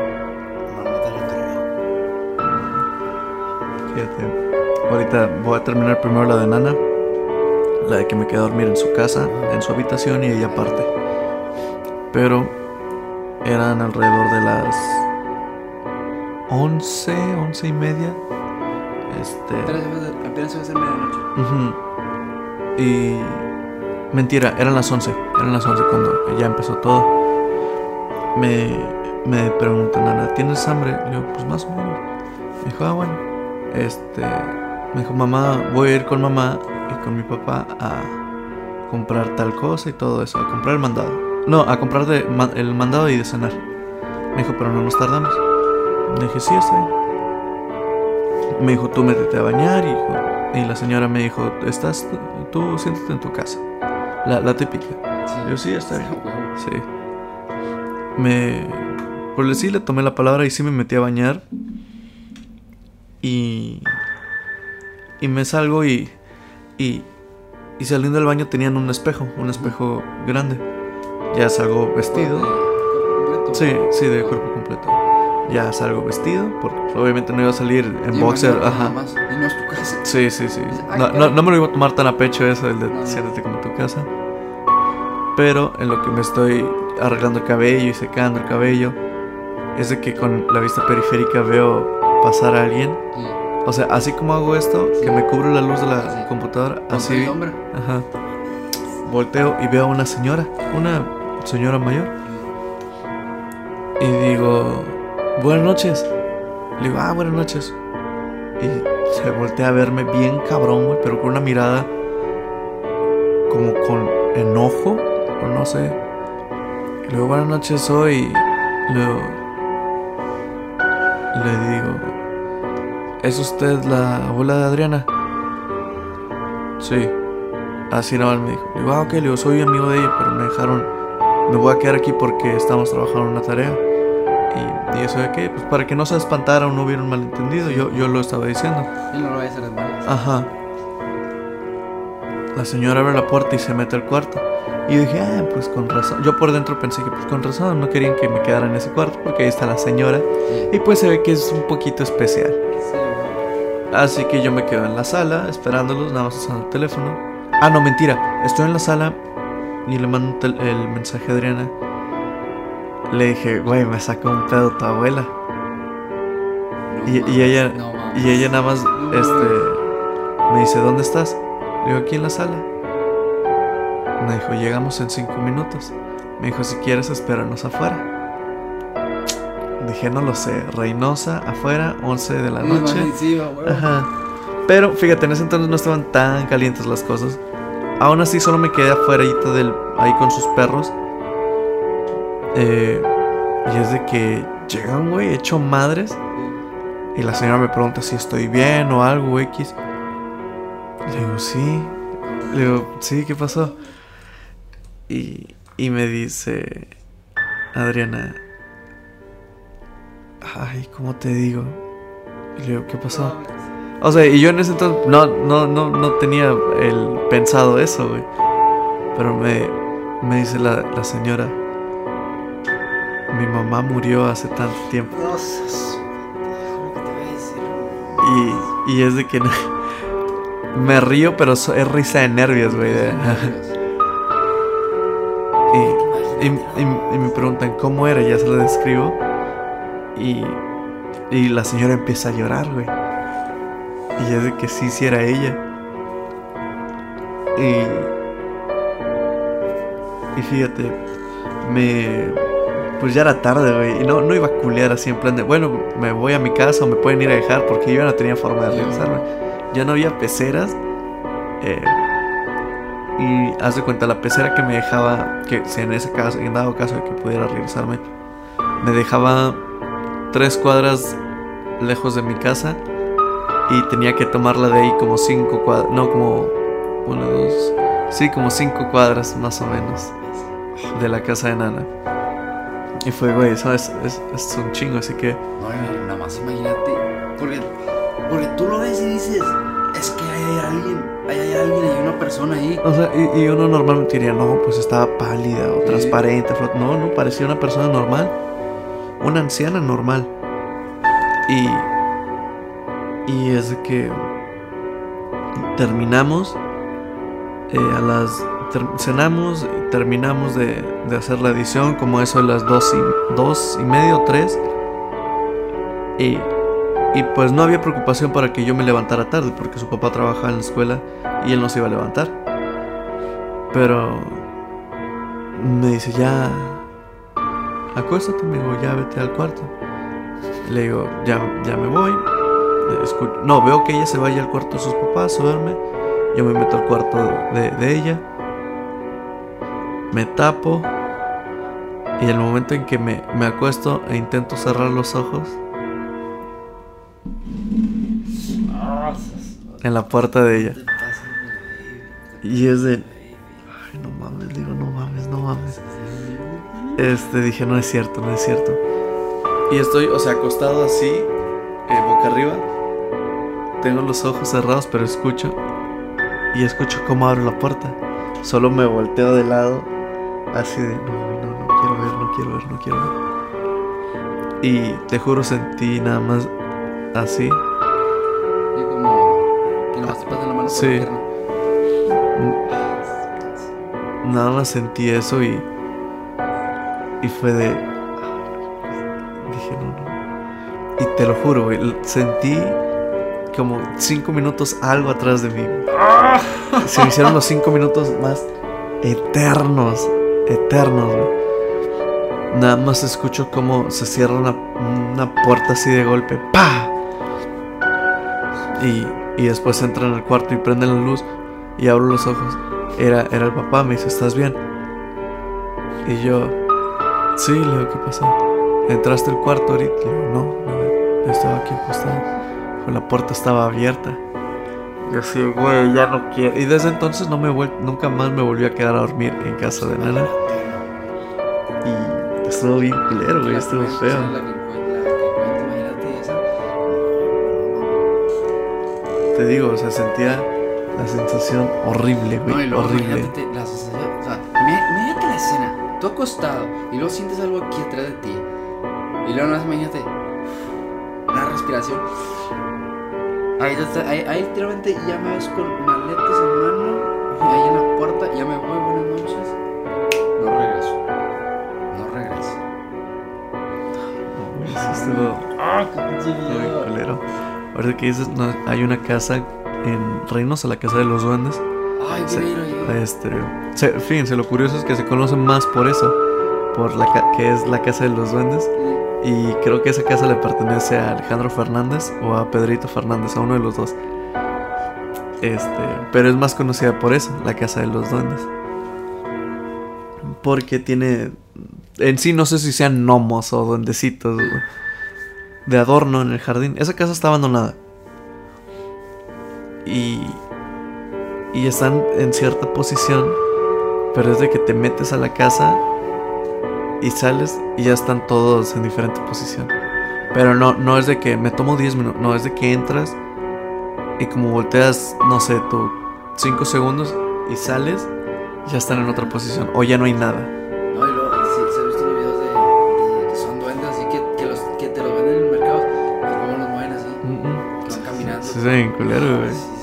Fíjate. Ahorita voy a terminar primero la de Nana. La de que me quedé a dormir en su casa, en su habitación y ella aparte. Pero eran alrededor de las 11, 11 y media. Este. Apenas se va a hacer- medianoche. Ujú. Y. Mentira, eran las 11. Eran las 11 cuando ya empezó todo. Me, me pregunta Nana, ¿tienes hambre? Le digo, pues más o menos. Me dijo, ah, bueno. Este. Me dijo, mamá, voy a ir con mamá y con mi papá a comprar tal cosa y todo eso. A comprar el mandado. No, a comprar de, el mandado y de cenar. Me dijo, pero no nos tardamos. Dije, sí, está bien. Me dijo, tú métete a bañar y, y la señora me dijo, estás, tú siéntate en tu casa. La, la típica. Sí. Yo sí, está bien. Sí. Me. Por decir, le tomé la palabra y sí me metí a bañar. Y. Y me salgo y. Y. Y saliendo del baño tenían un espejo, un espejo grande. Ya salgo vestido. Completo. Sí, sí, de cuerpo completo. Ya salgo vestido, porque obviamente no iba a salir en Sí, boxer. Ajá. más. Y no es tu casa. Sí, sí, sí. Ay, No, no, no me lo iba a tomar tan a pecho eso, el de No, como tu casa. Pero en lo que me estoy arreglando el cabello y secando el cabello, es de que con la vista periférica veo pasar a alguien. Sí. O sea, así como hago esto, Sí. que me cubre la luz de la Sí. computadora, así. Ajá. Volteo y veo a una señora, una señora mayor. Y digo, buenas noches. Le digo, ah, buenas noches. Y se voltea a verme bien cabrón, güey, pero con una mirada como con enojo, o no sé. Le digo, buenas noches, soy. Le digo, le digo, ¿es usted la abuela de Adriana? Sí. Así nada más me dijo. Le digo, ah, ok, le digo, soy amigo de ella, pero me dejaron. Me voy a quedar aquí porque estamos trabajando en una tarea. Y, y eso de qué? Pues para que no se espantara o no hubiera un malentendido. Yo, yo lo estaba diciendo. Y no lo vayas a hacer de malas. Ajá. La señora abre la puerta y se mete al cuarto. Y dije, ah, pues con razón. Yo por dentro pensé que pues con razón no querían que me quedara en ese cuarto porque ahí está la señora. Sí. Y pues se ve que es un poquito especial. Sí. Así que yo me quedo en la sala esperándolos, nada más usando el teléfono. Ah, no, mentira. Estoy en la sala y le mando el mensaje a Adriana. Le dije, güey, me sacó un pedo tu abuela. No Y, y mames, ella, no y ella nada más, este, me dice, ¿dónde estás? Le digo, aquí en la sala. Me dijo, llegamos en cinco minutos. Me dijo, si quieres, espéranos afuera. Dije, no lo sé. Reynosa, afuera, 11 de la noche. Ajá. Pero fíjate, en ese entonces no estaban tan calientes las cosas. Aún así, solo me quedé afuera del, ahí con sus perros. Eh, y es de que llegan, güey, hecho madres. Y la señora me pregunta si estoy bien o algo, X. Le digo, sí. Le digo, sí, ¿qué pasó? Y, y me dice, Adriana, ay, ¿cómo te digo? Y le digo, ¿qué pasó? O sea, y yo en ese entonces no, no, no, no tenía el pensado eso, güey. Pero me, me dice la, la señora, mi mamá murió hace tanto tiempo. Y, y es de que me río, pero es risa de nervios, güey. y, y- y me preguntan cómo era, ya se lo describo. Y, y la señora empieza a llorar, güey. Y es de que sí, sí era ella. Y, y fíjate, me. Pues ya era tarde, güey. Y no, no iba a culear así en plan de, bueno, me voy a mi casa o me pueden ir a dejar porque yo ya no tenía forma de regresarme. Ya no había peceras. eh, y haz de cuenta, la pecera que me dejaba, que en ese caso, en dado caso de que pudiera regresarme, me dejaba tres cuadras lejos de mi casa y tenía que tomarla de ahí como cinco cuadras, no, como uno, dos, sí, como cinco cuadras más o menos de la casa de Nana. Y fue, güey, eso es, es, es un chingo, así que... No, nada más imagínate. Porque, porque tú lo ves y dices, es que hay alguien, hay, hay alguien, hay una persona ahí. O sea, y, y uno normalmente diría, no, pues estaba pálida o Sí. transparente. No, no, parecía una persona normal. Una anciana normal. Y. Y es de que. Terminamos. eh, a las. Cenamos, y terminamos de, de hacer la edición, como eso de las dos y, dos y medio, tres. Y. Y pues no había preocupación para que yo me levantara tarde, porque su papá trabajaba en la escuela y él no se iba a levantar. Pero me dice, ya, acuéstate, me digo, ya vete al cuarto. Le digo, ya, ya me voy. Escu- no, veo que ella se vaya al cuarto de sus papás, se duerme. Yo me meto al cuarto de, de ella. Me tapo. Y el momento en que me, me acuesto e intento cerrar los ojos, en la puerta de ella. Y es de. Ay, no mames, digo, no mames, no mames. Este, dije, no es cierto, no es cierto. Y estoy, o sea, acostado así, eh, boca arriba. Tengo los ojos cerrados, pero escucho. Y escucho cómo abro la puerta. Solo me volteo de lado, así de, no, no, no quiero ver, no quiero ver, no quiero ver. Y te juro, sentí nada más así. Y como que nomás te pasan la mano por Sí. la. Nada más sentí eso y. Y fue de. Dije, no, no. Y te lo juro, güey. Sentí como cinco minutos algo atrás de mí. Se me hicieron los cinco minutos más eternos. Eternos. Nada más escucho como se cierra una, una puerta así de golpe. ¡Pa! Y, y después entran al cuarto y prenden la luz. Y abro los ojos. Era, era el papá, me dice, ¿estás bien? Y yo, sí, le digo, ¿qué pasó? ¿Entraste al cuarto ahorita? Le digo, no, no, yo estaba aquí acostado. La puerta estaba abierta. Yo así, güey, ya no quiero. Y desde entonces no me nunca más me volví a quedar a dormir en casa de Nana. Y estuvo bien culero, güey, estuvo feo. Te digo, o sea, sentía la sensación horrible, y güey, horrible. imagínate la sensación, o sea, imagínate imagínate la escena, tú acostado y luego sientes algo aquí atrás de ti. Y luego no imagínate la respiración. Ahí, está, ahí, ahí literalmente ya me ves con maletas en mano, ahí en la puerta, ya me voy, buenas noches. No regreso. No regreso. No, sí estuvo Ah, qué pinche estuvo bien culero. Ahorita que dices, no, hay una casa en Reynosa, la casa de los duendes. Ay, qué ir Este, se- fíjense, lo curioso es que se conoce más por eso, por la ca- que es la casa de los duendes. Y creo que esa casa le pertenece a Alejandro Fernández o a Pedrito Fernández, a uno de los dos. Este, pero es más conocida por eso, la casa de los duendes. Porque tiene, en sí no sé si sean gnomos o duendecitos de adorno en el jardín. Esa casa está abandonada. Y y están en cierta posición, pero es de que te metes a la casa y sales y ya están todos en diferente posición. Pero no, no es de que me tomo 10 minutos, no, es de que entras y como volteas, no sé, tú 5 segundos y sales, ya están en otra posición o ya no hay nada. No, y luego sí, se han visto los videos de, de que son duendes así que, que, los, que te los venden en el mercado y cómo los mueven así, Mm, mm. que van caminando. Sí, se ven culero, güey.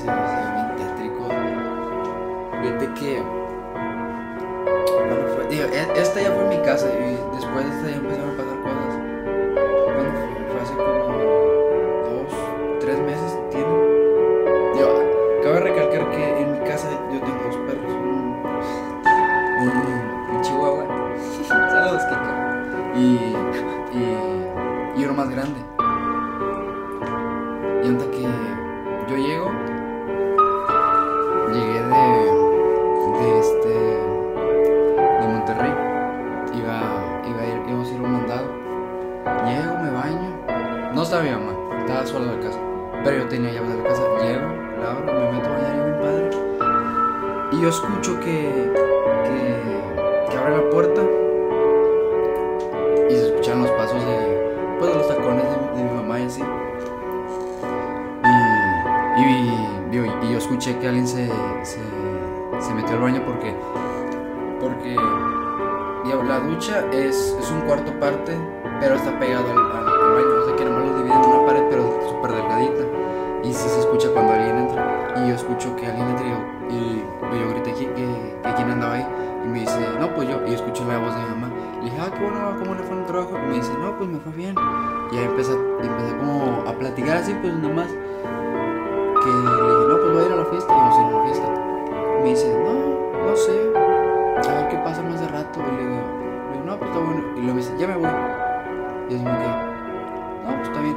La ducha es, es un cuarto parte, pero está pegado al, al- al baño. O sea que nomás lo divide en una pared, pero súper delgadita. Y sí se escucha cuando alguien entra. Y yo escucho que alguien entra y y, pues yo grité que, que, quién andaba ahí. Y me dice, no, pues yo. Y escucho la voz de mi mamá. Le dije, ah, qué bueno, ¿cómo le fue en el trabajo? Me dice, no, pues me fue bien. Y ahí empecé, empecé como a platicar así, pues nomás. Que le dije, no, pues voy a ir a la fiesta. Y vamos a ir a la fiesta. Me dice, no, no sé. A ver qué pasa más de rato. Le digo, está bueno. Y luego me dice, ya me voy. Y así me quedé, no, pues está bien.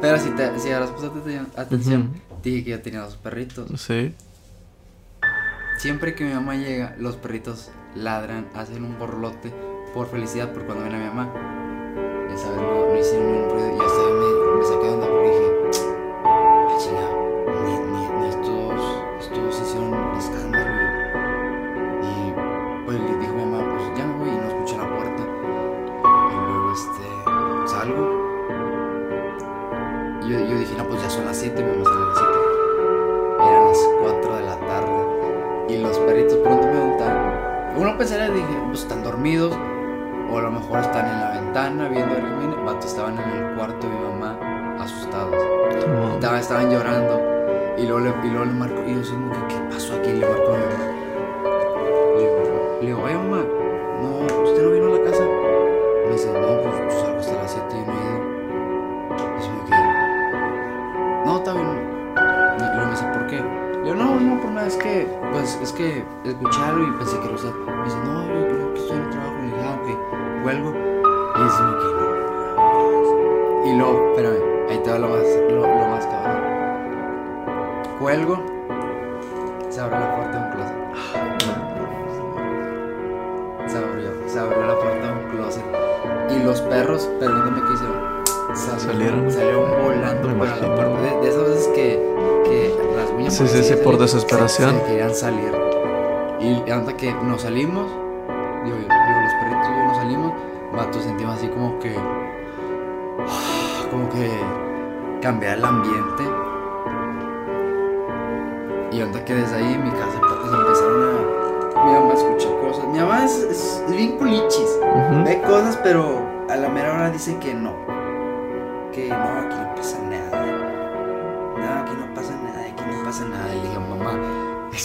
Pero si, te, si habrás puesto atención, atención, te dije que yo tenía dos perritos. Sí. Siempre que mi mamá llega, los perritos ladran, hacen un borlote por felicidad por cuando ven a mi mamá. Esa vez no, no hicieron un ruido Sí, sí, sí, por se- desesperación. Se, se querían salir. Y hasta que nos salimos, digo, digo, los perritos y yo nos salimos, vato, sentimos así como que. Como que cambiar el ambiente. Y hasta que desde ahí en mi casa pues, empezaron a. Mi mamá escucha cosas. Mi mamá es, es bien culichis. Ujú. Ve cosas, pero a la mera hora dice. Que no,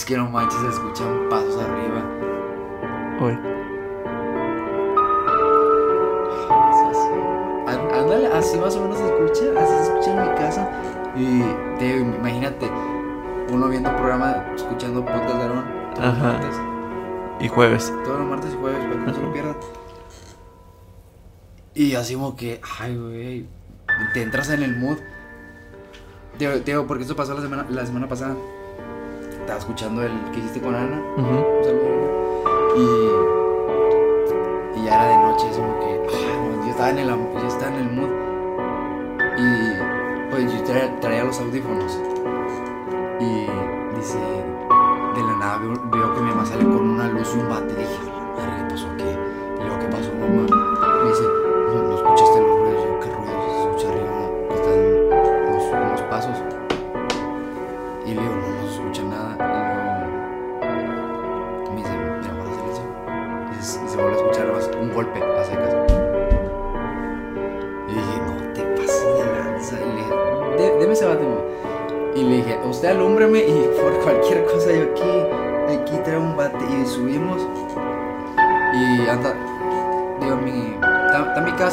es que no manches, se escuchan pasos arriba. Á- Ándale, así más o menos se escucha, así se escucha en mi casa. Y te imagínate, uno viendo programa, escuchando podcast de Aarón, todos los Ajá. martes, Y jueves. todos los martes y jueves para que no se lo pierdan. Y así como que, ay, güey, te entras en el mood. Te digo, te digo, porque esto pasó la semana, la semana pasada. Estaba escuchando el que hiciste con Ana. Ujú. Un saludo, Ana. Y, y ya era de noche, es como que, no, yo estaba en el, yo estaba en el mood. Y pues yo traía, traía los audífonos. Y dice, de la nada veo, veo que mi mamá sale con una luz y un bate. Dije,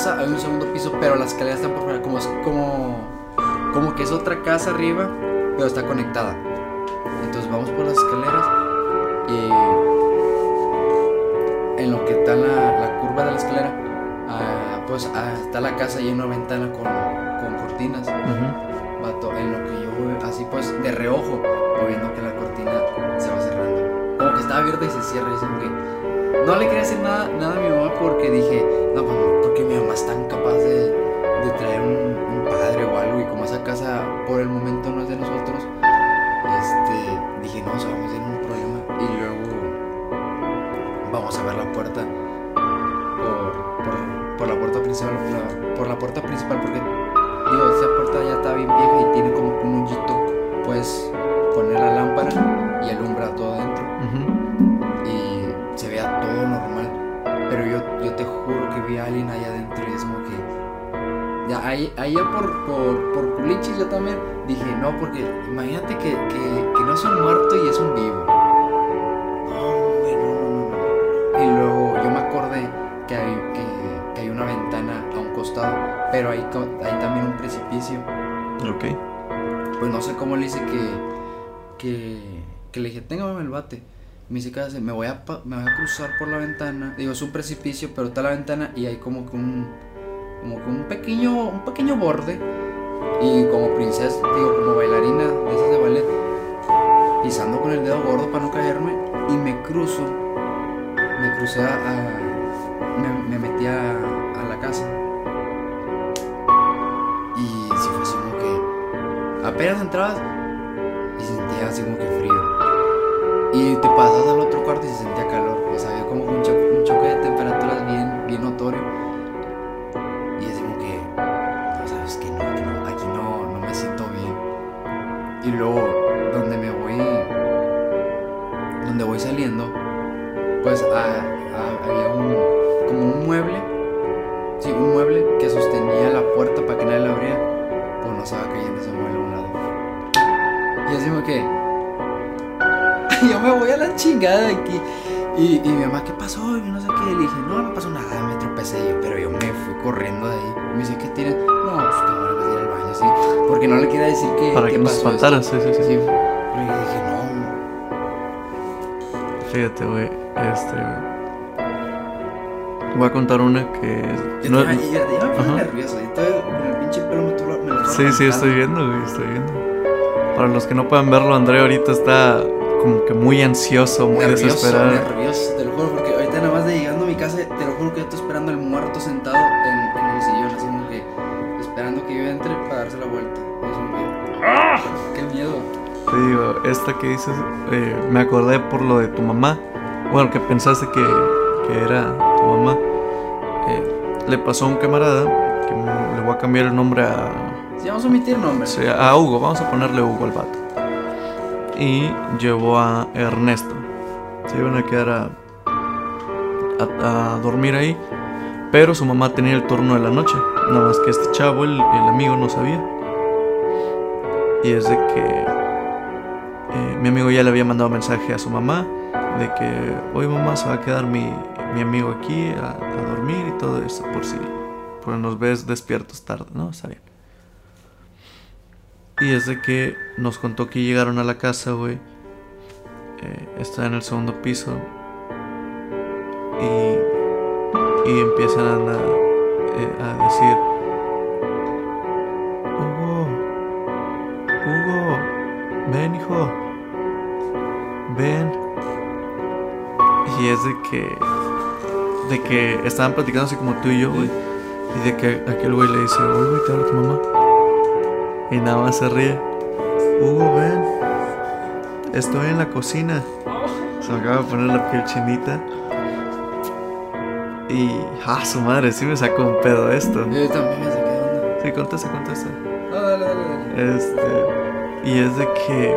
casa, hay un segundo piso, pero las escaleras están por fuera, como, como, como que es otra casa arriba, pero está conectada. Entonces vamos por las escaleras y en lo que está la, la curva de la escalera, ah, pues ah, está la casa y hay una ventana con, con cortinas. Ujú. Vato, en lo que yo así pues de reojo, viendo que la cortina se va cerrando. Como que está abierta y se cierra y que no le quería decir nada, nada a mi mamá porque dije, puerta por, por, por la puerta principal, por la, por la puerta principal porque Digo, esa puerta ya está bien vieja y tiene como un hoyito. Puedes poner la lámpara y alumbra todo dentro. Y se vea todo normal. Pero yo, yo te juro que vi a alguien allá adentro y es como que. Ya, ahí, allá por, por, por culichis yo también dije, no, porque imagínate que, que, que no es un muerto y es un pero hay, hay también un precipicio. Ok. Pues no sé cómo le hice que, que, que le dije, téngame el bate. Me dice, "Cállese, me voy, a, me voy a cruzar por la ventana. Digo, es un precipicio, pero está la ventana y hay como que un, como que un pequeño, un pequeño borde. Y como princesa, digo, como bailarina de esas de ballet, pisando con el dedo gordo para no caerme. Y me cruzo, me crucé a, a- me, me metí a, apenas entrabas y sentía así como que frío. Y te pasas al otro cuarto y se sentía calor. Espantaras, sí, sí, sí. Sí. Pero yo dije, no. Fíjate, güey. Este. Voy a contar una que. Yo, no- ya, ya, ya me puse Ajá. nervioso. Y todo el pinche pelo me, tuvo- me lo tuvo Sí, sí, estoy viendo, güey, estoy viendo. Para los que no puedan verlo, André ahorita está como que muy ansioso, muy nervioso, desesperado. nervioso, te lo juro, porque ahorita nada más de llegando a mi casa, te lo juro que yo estoy esperando al muerto sentado esta que dices, eh, me acordé por lo de tu mamá. Bueno, que pensaste que, que era tu mamá. Eh, le pasó a un camarada, que le voy a cambiar el nombre a, Si vamos a omitir nombres. Sí, a Hugo, vamos a ponerle Hugo al vato. Y llevó a Ernesto. Se iban a quedar a, a- a dormir ahí. Pero su mamá tenía el turno de la noche. Nada más que este chavo, el, el amigo, no sabía. Y es de que mi amigo ya le había mandado mensaje a su mamá. De que hoy mamá se va a quedar mi, mi amigo aquí a, dormir y todo eso. Por si por nos ves despiertos tarde, ¿no? Está bien. Y es de que nos contó que llegaron a la casa, güey. Eh, está en el segundo piso. Y, y empiezan a, eh, a decir: es de que, de que estaban platicando así como tú y yo, güey. Y de que aquel güey le dice: Uy, güey, te habla tu mamá. Y nada más se ríe. Hugo, ven. Estoy en la cocina. Se me acaba de poner la piel chinita. Y. ¡Ah, su madre! Sí me sacó un pedo esto. Yo también me saqué onda. Sí, contesta, contesta. No, dale, dale, dale. Este. Y es de que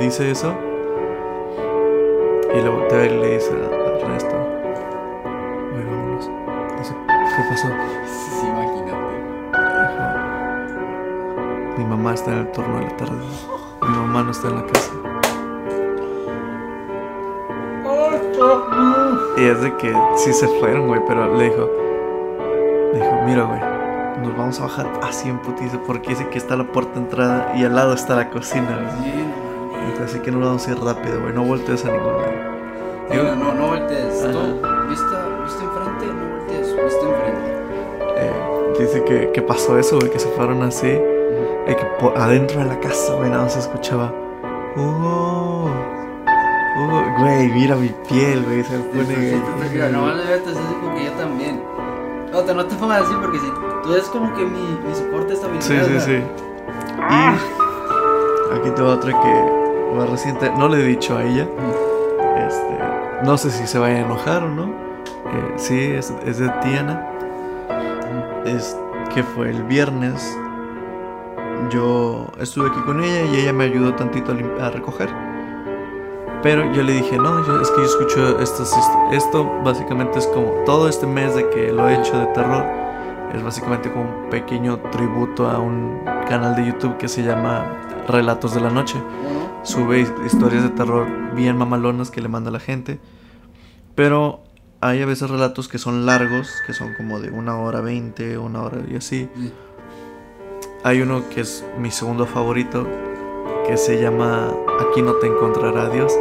dice eso. Y le voltea y le está en la casa. Y es de que sí se fueron, güey, pero le dijo, le dijo, mira, güey, nos vamos a bajar así en putiza porque dice que está la puerta de entrada y al lado está la cocina, güey. No. Así que no lo vamos a ir rápido, güey, no voltees a ningún lado. Digo, no, no voltees. Ajá. Tú, vista, vista enfrente, no voltees, vista enfrente. Eh, dice que, que pasó eso, güey, que se fueron así. Y que por adentro de la casa, güey, nada más se escuchaba. Hugo. Hugo, güey, mira mi piel, güey. Se pone. Sí, tú tranquilo, no van a verte así como que yo también. No, te, no te pongas así porque si tú eres como que mi, mi soporte esta Sí, sí, sí. Y aquí te va otra que más reciente. No le he dicho a ella. Este, no sé si se vaya a enojar o no. Eh, sí, es, es de Tiana. Es que fue el viernes. Yo estuve aquí con ella y ella me ayudó tantito a, recoger. Pero yo le dije, no, es que yo escucho hist- esto básicamente es como todo este mes de que lo he hecho de terror. Es básicamente como un pequeño tributo a un canal de YouTube que se llama Relatos de la Noche sube his- historias de terror bien mamalonas que le manda la gente. Pero hay a veces relatos que son largos, que son como de una hora veinte, una hora y así. Sí. Hay uno que es mi segundo favorito, que se llama Aquí no te encontrará Dios.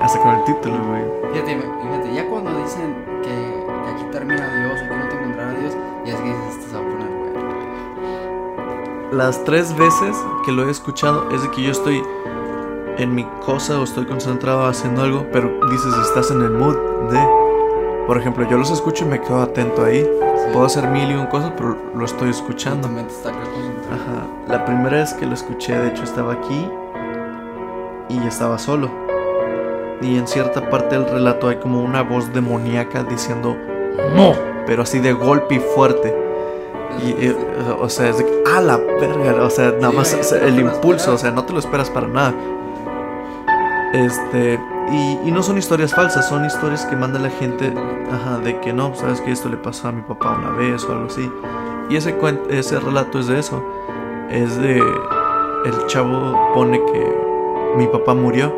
Hasta con el título, güey. Fíjate, fíjate, ya cuando dicen que, que aquí termina Dios o que no te encontrará Dios, ya es que dices, se va a poner bueno. Las tres veces que lo he escuchado es de que yo estoy en mi cosa o estoy concentrado haciendo algo, pero dices, estás en el mood de... Por ejemplo, yo los escucho y me quedo atento ahí. Puedo hacer mil y un cosas, pero lo estoy escuchando. está. Ajá. La primera vez que lo escuché, de hecho, estaba aquí y estaba solo. Y en cierta parte del relato hay como una voz demoníaca diciendo no, pero así de golpe y fuerte. Y, eh, o sea, es de ah, la verga, o sea, nada más o sea, el impulso, o sea, no te lo esperas para nada. Este, y, y no son historias falsas, son historias que manda la gente, ajá, de que no, sabes que esto le pasó a mi papá una vez o algo así. Y ese, ese relato es de eso, es de, el chavo pone que mi papá murió.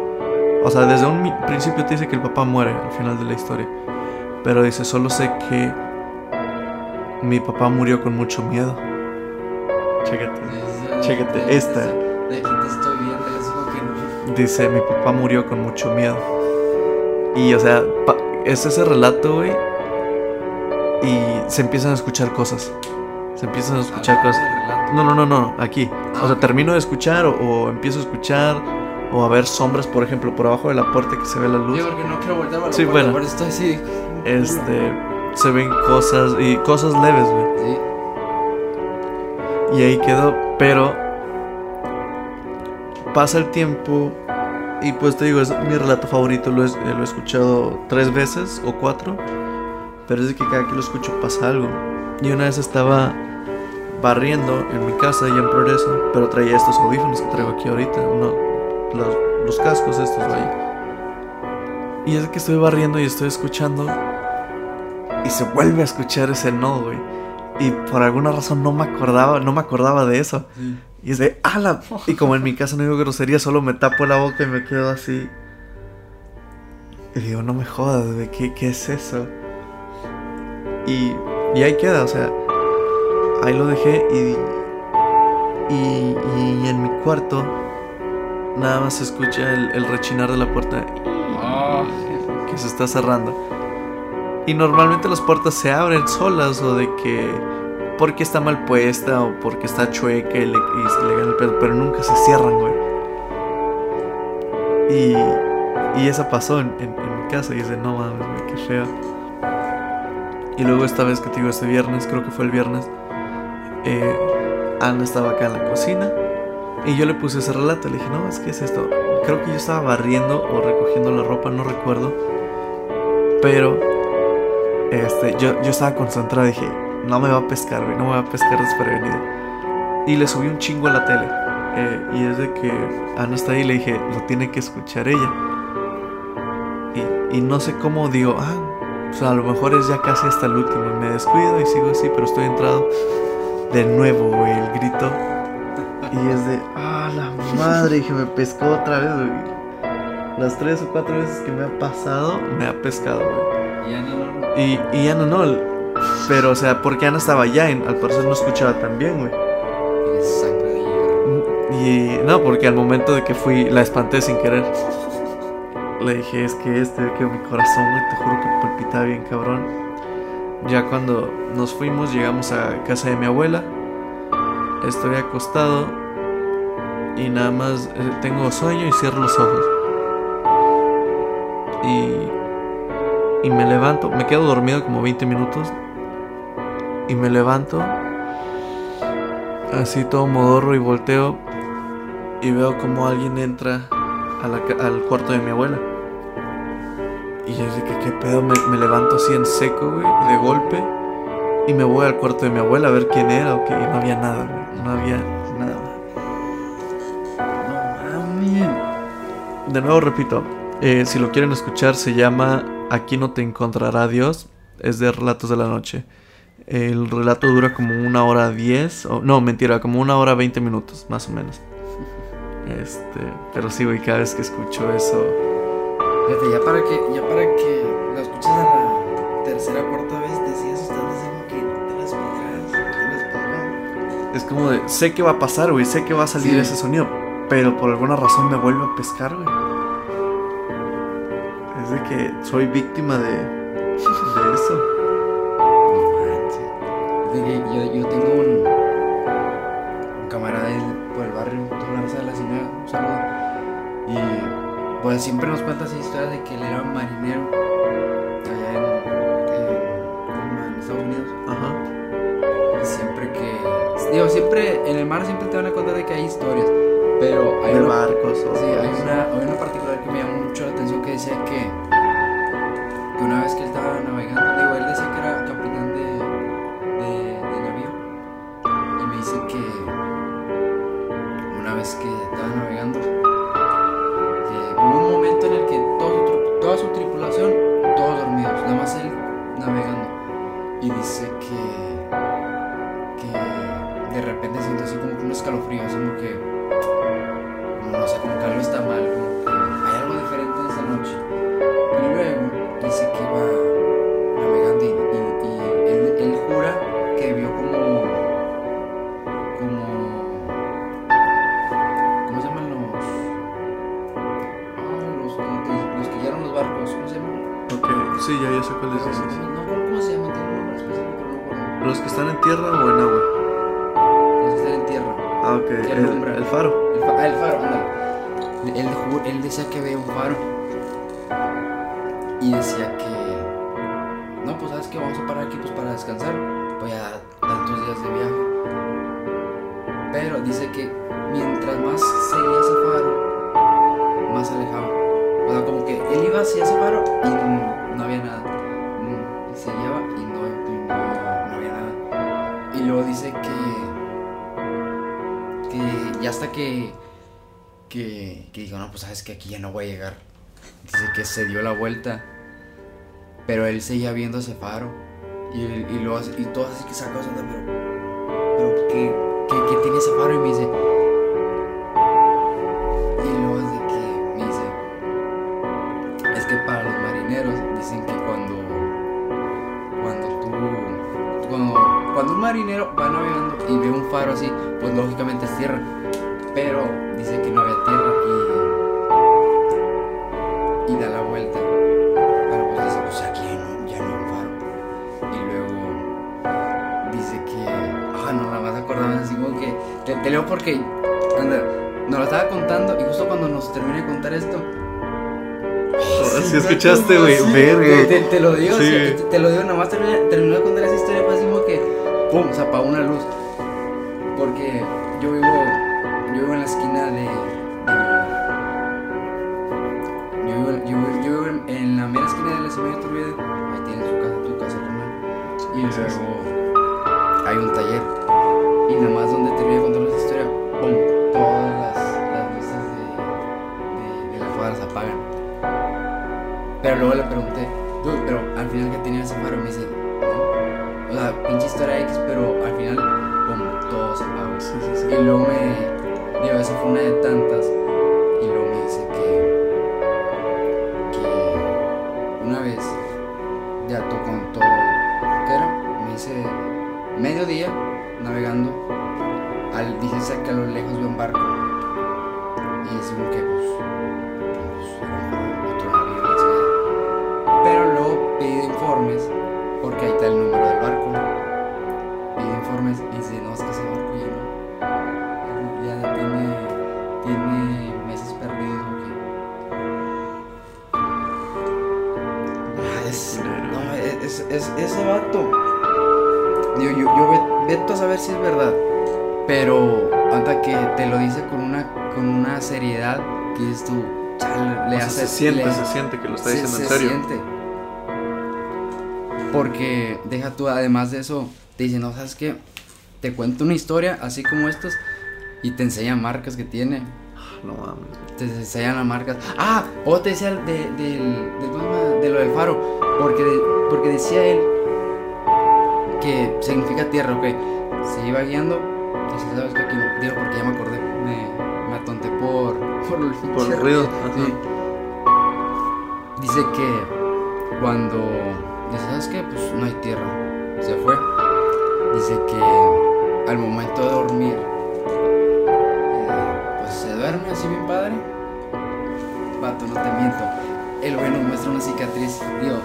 O sea, desde un principio te dice que el papá muere al final de la historia. Pero dice, solo sé que mi papá murió con mucho miedo. Chécate. Chécate, esta. Dice, mi papá murió con mucho miedo. Y, o sea, es ese relato, güey. Y se empiezan a escuchar cosas. Se empiezan a escuchar Ah, cosas. No, no, no, no, aquí. Ah, O sea, termino de escuchar o, o empiezo a escuchar o a ver sombras, por ejemplo, por abajo de la puerta que se ve la luz. Yo porque no quiero voltear para la Sí, puerta, bueno. estoy así. Este, se ven cosas y cosas leves, güey. Sí. Y ahí quedó, pero pasa el tiempo y pues te digo, es mi relato favorito, lo he, lo he escuchado tres veces o cuatro, pero es de que cada que lo escucho pasa algo. Y una vez estaba barriendo en mi casa y en Progreso, pero traía estos audífonos que traigo aquí ahorita, uno, los, los cascos estos, vaya. Y es que estoy barriendo y estoy escuchando y se vuelve a escuchar ese no, güey. Y por alguna razón no me acordaba, no me acordaba de eso. Y es de, ala. Y como en mi casa no digo grosería, solo me tapo la boca y me quedo así. Y digo, no me jodas, ¿qué, qué es eso? Y, y ahí queda, o sea, ahí lo dejé y, y, y en mi cuarto nada más se escucha el, el rechinar de la puerta que se está cerrando. Y normalmente las puertas se abren solas o de que porque está mal puesta o porque está chueca y, le, se le gana el pedo, pero nunca se cierran, güey. Y, y esa pasó en, en- en mi casa y dice, no mames, güey, qué feo. Y luego esta vez que te digo, este viernes, creo que fue el viernes, eh, Ana estaba acá en la cocina y yo le puse ese relato, le dije, no, es que es esto. Creo que yo estaba barriendo o recogiendo la ropa, no recuerdo. Pero este, yo, yo estaba concentrado, dije, no me va a pescar, güey, no me va a pescar desprevenido. Y le subí un chingo a la tele. eh, y es de que Ana está ahí y le dije, lo tiene que escuchar ella. Y, y no sé cómo digo, ah, o sea, a lo mejor es ya casi hasta el último. Y me descuido y sigo así, pero estoy entrado. De nuevo, güey, el grito. Y es de, ah, la madre, dije, me pescó otra vez, güey. Las tres o cuatro veces que me ha pasado, me ha pescado, güey. Y ya no, no. Y, y ya no, no. Pero, o sea, porque Ana estaba allá, y al parecer no escuchaba tan bien, güey. Y no, porque al momento de que fui, la espanté sin querer. Le dije, es que este que mi corazón, güey, te juro que palpitaba bien cabrón. Ya cuando nos fuimos, llegamos a casa de mi abuela. Estoy acostado y nada más eh, tengo sueño y cierro los ojos. Y, y me levanto, me quedo dormido como 20 minutos. Y me levanto, así todo modorro y volteo y veo como alguien entra a la al cuarto de mi abuela. Y yo dije, ¿qué pedo? Me, levanto así en seco, güey, de golpe. Y me voy al cuarto de mi abuela a ver quién era o qué. Y no había nada, güey. No había nada. No mames. De nuevo repito, eh, si lo quieren escuchar se llama Aquí no te encontrará Dios. Es de Relatos de la Noche. El relato dura como una hora diez. O, no, mentira, como una hora veinte minutos, más o menos. Este, pero sí, güey, cada vez que escucho eso... Fíjate, ya para que, ya para que lo escuches a la tercera cuarta vez, así como que no te las pegas, no te las pegas. Es como de, sé que va a pasar, güey, sé que va a salir Sí. ese sonido, pero por alguna razón me vuelve a pescar, güey. Es de que soy víctima de, de eso. Yo, yo tengo un, un camarada ahí por el barrio, toda la raza de la ciudad, un saludo. Y pues siempre nos cuenta esa historia de que él era un marinero allá en, en, en Estados Unidos. Ajá. Siempre que. Digo, siempre. En el mar siempre te van a contar de que hay historias. Pero hay De barcos o sí, hay una, hay una particular que me llamó mucho la atención que decía que. Que una vez que él estaba navegando, Él, decía que veía un faro. Y decía que. No, pues sabes que vamos a parar aquí pues para descansar. Pues ya tantos días de viaje. Pero dice que mientras más seguía ese faro, más se alejaba. O sea, como que él iba hacia ese faro y no, había nada. Mm, Y seguía y no, y no, no había nada. Y luego dice que. que ya hasta que. Que. dijo, no, pues sabes que aquí ya no voy a llegar. Dice que se dio la vuelta. Pero él seguía viendo ese faro. Y, y, así- y todo así que sacó pero. Pero, ¿qué, qué, qué tiene ese faro? Y me dice. Acordaban así como que. Te, te leo porque. Anda, nos lo estaba contando y justo cuando nos termine de contar esto. Si escuchaste, güey, Sí, verga. Te, te lo digo, Sí. te, te lo digo, nomás terminé, terminó de contar esa historia, fue así como que, pum, se apagó una luz. Porque yo vivo, yo vivo en la esquina de. de- yo, vivo, yo, vivo- yo vivo en, en la mera esquina de la Semilla Turbide, ahí tienes su casa, tu casa, carnal. Y luego hay un taller. Y nada más donde terminé de contar esa historia, pum, todas las, las luces de, de, de la cuadra se apagan. Pero luego le pregunté, "Dude, pero al final que tenía ese faro, me dice, no. O sea, pinche historia X, pero al final, pum, todo se apagó. Sí, sí, sí. Y luego me, Digo, esa fue una de tantas. Mediodía, navegando. Al, dice que a lo lejos vio un barco. Y dice como que, pues. pues, otro navío. Pero luego pide informes. Porque ahí está el número del barco. Pide informes y dice, no, es que ese barco ya no. Ya, tiene, tiene meses perdidos. Ah, Es, no, es, es- ese vato. Ve- a saber si es verdad. Pero hasta que te lo dice con una, con una seriedad que dices tú, chale, le O sea, hace. se siente, le- se siente que lo está se- diciendo en se serio. siente. Porque, deja tú, además de eso, te dice, no, ¿sabes qué? Te cuento una historia así como estas y te enseña marcas que tiene. No mames. Te enseñan las marcas. Ah, o te decía de, del- del- ¿cómo se de lo del faro. Porque, porque decía él que significa tierra, ok. Se iba guiando. Dice, ¿sabes qué? Aquí no. Digo, porque ya me acordé. Me, me atonté por, por el, Por el ruido. Sí. Dice que cuando ¿sabes qué? Pues no hay tierra. Se fue. Dice que al momento de dormir, eh, pues se duerme así bien padre. Vato, no te miento. El nos muestra una cicatriz. Digo,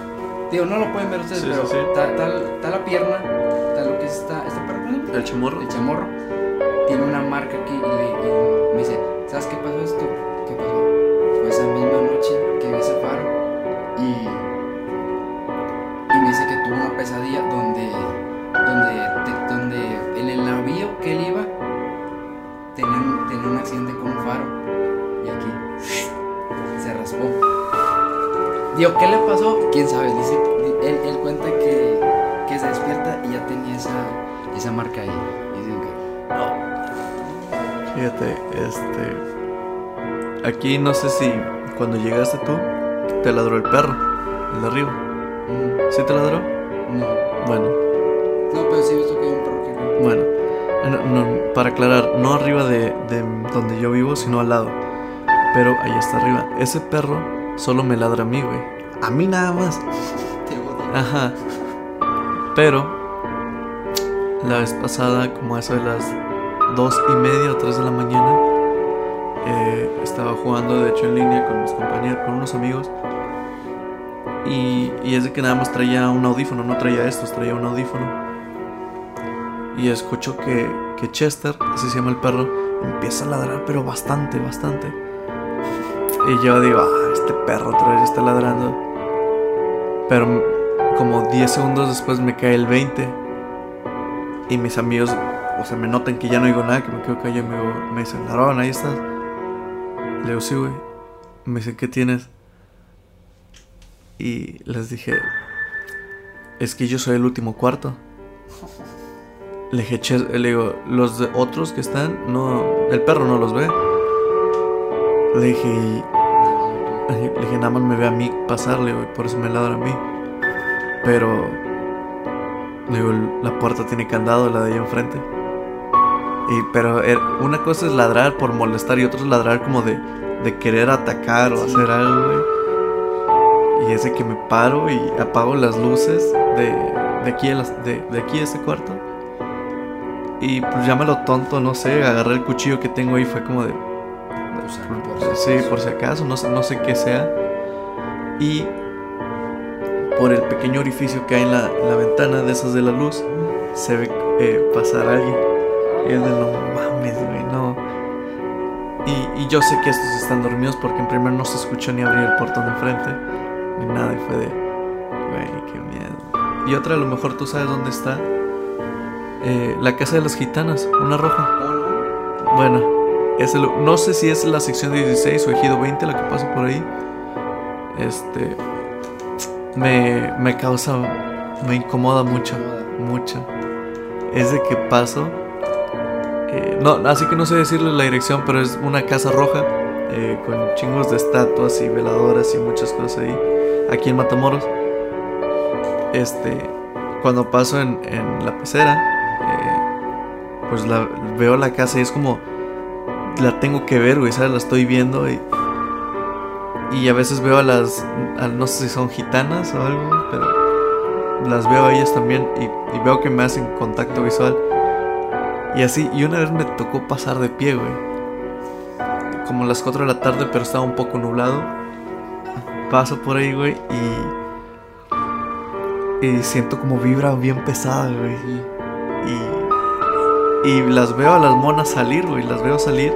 digo, no lo pueden ver ustedes, Sí, pero sí, sí. Está, está- está la pierna, está lo que es esta, esta parte. El chamorro. el chamorro tiene una marca aquí y, le- y me dice, ¿sabes qué pasó esto? ¿Qué pasó? Digo, ¿qué le pasó? ¿Quién sabe? Dice, él, él cuenta que, que se despierta y ya tenía esa, esa marca ahí. Y dicen que, Fíjate, este. Aquí no sé si cuando llegaste tú te ladró el perro, el de arriba. mm, ¿Sí te ladró? no. Bueno, No, pero sí he visto que hay un perro que bueno. No, no, para aclarar, no arriba de, de donde yo vivo, sino al lado. Pero ahí está arriba. Ese perro solo me ladra a mí, güey. A mí nada más. Ajá. Pero la vez pasada, como a eso de las dos y media o tres de la mañana, eh, estaba jugando de hecho en línea con mis compañeros, con unos amigos. Y, y es de que nada más traía un audífono, no traía estos, traía un audífono. Y escucho que, que Chester, así se llama el perro, empieza a ladrar, pero bastante, bastante. Y yo digo, ah, este perro otra vez está ladrando. Pero como 10 segundos después me cae el 20. Y mis amigos, o sea, me notan que ya no digo nada, que me quedo callado y me, digo- me dicen, Aaron, ahí estás. Le digo, sí, güey. Me dicen, ¿qué tienes? Y les dije, es que yo soy el último cuarto. Le dije, "Ches-", le digo, los otros que están, no, el perro no los ve. Le dije, "Y le dije, nada más me ve a mí pasarle, güey, por eso me ladra a mí. Pero, digo, la puerta tiene candado, la de ahí enfrente. Y, pero er- una cosa es ladrar por molestar y otra es ladrar como de, de querer atacar o hacer algo, güey. Y es de que me paro y apago las luces de, de aquí, a las- de, de aquí a este cuarto. Y pues llámalo tonto, no sé, agarré el cuchillo que tengo ahí, fue como de, Usarlo por si Sí, acaso. por si acaso, no, sé- no sé qué sea. Y por el pequeño orificio que hay en la, en la ventana de esas de la luz, se ve eh, pasar a alguien. Y es de no mames, güey, no. Y, y yo sé que estos están dormidos porque en primer no se escuchó ni abrir el portón de enfrente, ni nada, y fue de, güey, qué miedo. Y otra, a lo mejor tú sabes dónde está. Eh, la casa de las gitanas, una roja. Oh, no. Bueno, no sé si es la sección 16 o ejido 20 la que pasa por ahí. Este. Me, me causa. Me incomoda mucho. Mucho. Es de que paso. eh, no, así que no sé decirle la dirección, pero es una casa roja. eh, con chingos de estatuas y veladoras y muchas cosas ahí. Aquí en Matamoros. Este. Cuando paso en, en la pecera. eh, pues veo la casa y es como la tengo que ver, güey, ¿sabes? La estoy viendo y. Y a veces veo a las. no sé si son gitanas o algo, pero. Las veo a ellas también y, y veo que me hacen contacto visual. Y así, y una vez me tocó pasar de pie, güey. Como las 4 de la tarde, pero estaba un poco nublado. Paso por ahí, güey, y. Y siento como vibra bien pesada, güey. Y. Las veo a las monas salir, güey. Las veo salir.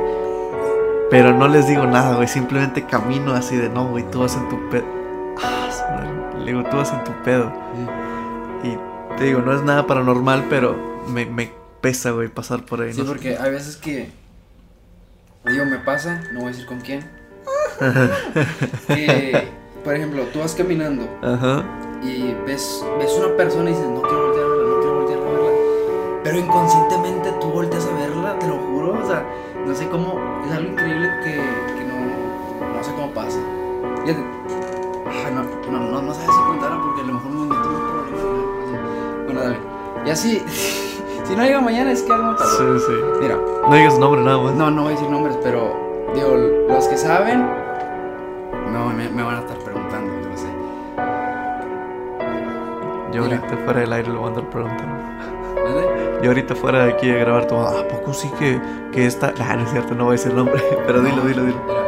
Pero no les digo nada, güey. Simplemente camino así de no, güey. Tú vas en tu pedo. Ah, le digo, tú vas en tu pedo. Y te digo, no es nada paranormal, pero me, me pesa, güey, pasar por ahí. Sí, porque hay veces que. Digo, me pasa, no voy a decir con quién. que, por ejemplo, tú vas caminando Ajá. y ves, ves una persona y dices, no quiero voltear a verla, no quiero voltear a verla. Pero inconscientemente tú volteas a verla, te lo juro. O sea, no sé cómo. Es algo increíble que, que no, no sé cómo pasa. Fíjate. Ah, no, no, no, no sabes si contarla porque a lo mejor me meto un problema. Bueno, dale. Y así. Si no llega mañana es que algo pasó. Sí, sí. Mira, No digas nombre nada más. no, no voy a decir nombres, pero digo, los que saben no, me, me van a estar preguntando, yo lo sé. Yo Mira. ahorita fuera del aire lo voy a andar preguntando. Yo ahorita fuera de aquí a grabar todo. ¿A poco sí que, que está.? Ah, no es cierto, no voy a decir nombre. Pero dilo, dilo, dilo.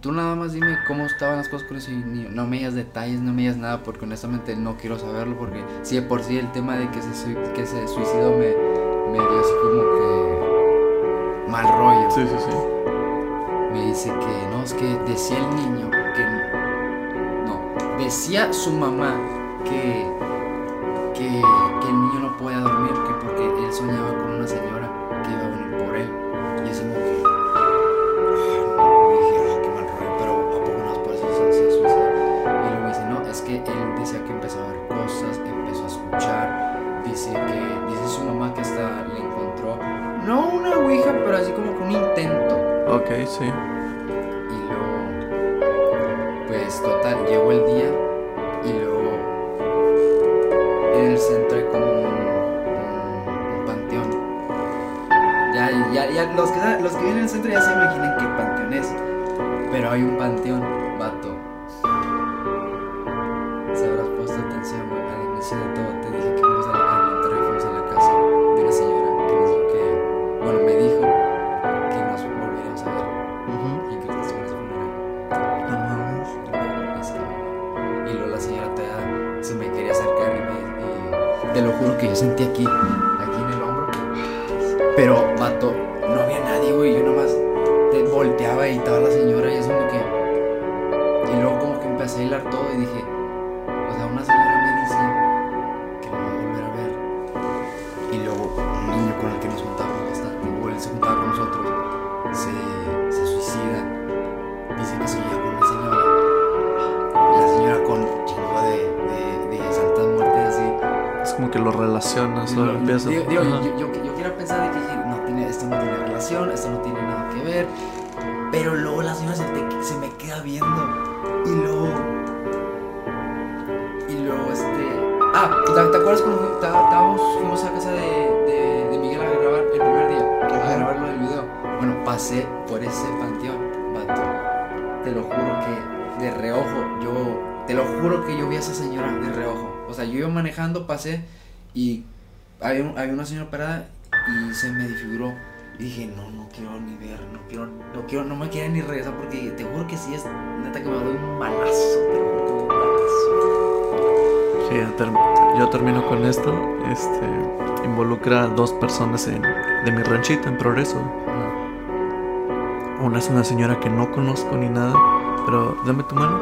Tú nada más dime cómo estaban las cosas con ese niño, no me digas detalles, no me digas nada, porque honestamente no quiero saberlo, porque si de por sí el tema de que se, que se suicidó me, me dio así como que mal rollo Sí, sí, sí. me dice que no, es que decía el niño que no, decía su mamá que, que, que el niño no podía dormir, que porque él soñaba con pero así como que un intento. Ok, sí. Y luego, pues total, llegó el día y luego en el centro hay como un, un- un panteón. Ya, ya, ya, los que, los que vienen al centro ya se imaginan qué panteón es. Pero hay un panteón, vato. De reojo, yo. Te lo juro que yo vi a esa señora de reojo. O sea, yo iba manejando, pasé y había, un- había una señora parada y se me desfiguró. Y dije, no, no quiero ni ver, no quiero, no quiero, no me quiero ni regresar porque te juro que sí es neta que me doy un balazo, te lo juro que un balazo. Sí, ter- yo termino con esto. Este involucra a dos personas en, de mi ranchito en Progreso. Una es una señora que no conozco ni nada, pero dame tu mano.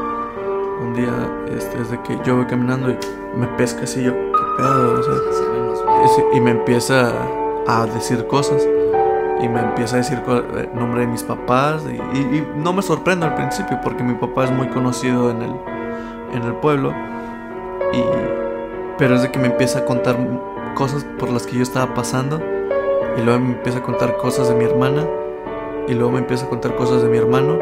Un día, este, es de que yo voy caminando y me pesca así, yo, ¿qué pedo? O sea, ese- y me empieza a decir cosas. Y me empieza a decir co- eh, nombre de mis papás. Y, y- y no me sorprendo al principio porque mi papá es muy conocido en el, en el pueblo. Y, pero es de que me empieza a contar cosas por las que yo estaba pasando. Y luego me empieza a contar cosas de mi hermana. Y luego me empieza a contar cosas de mi hermano.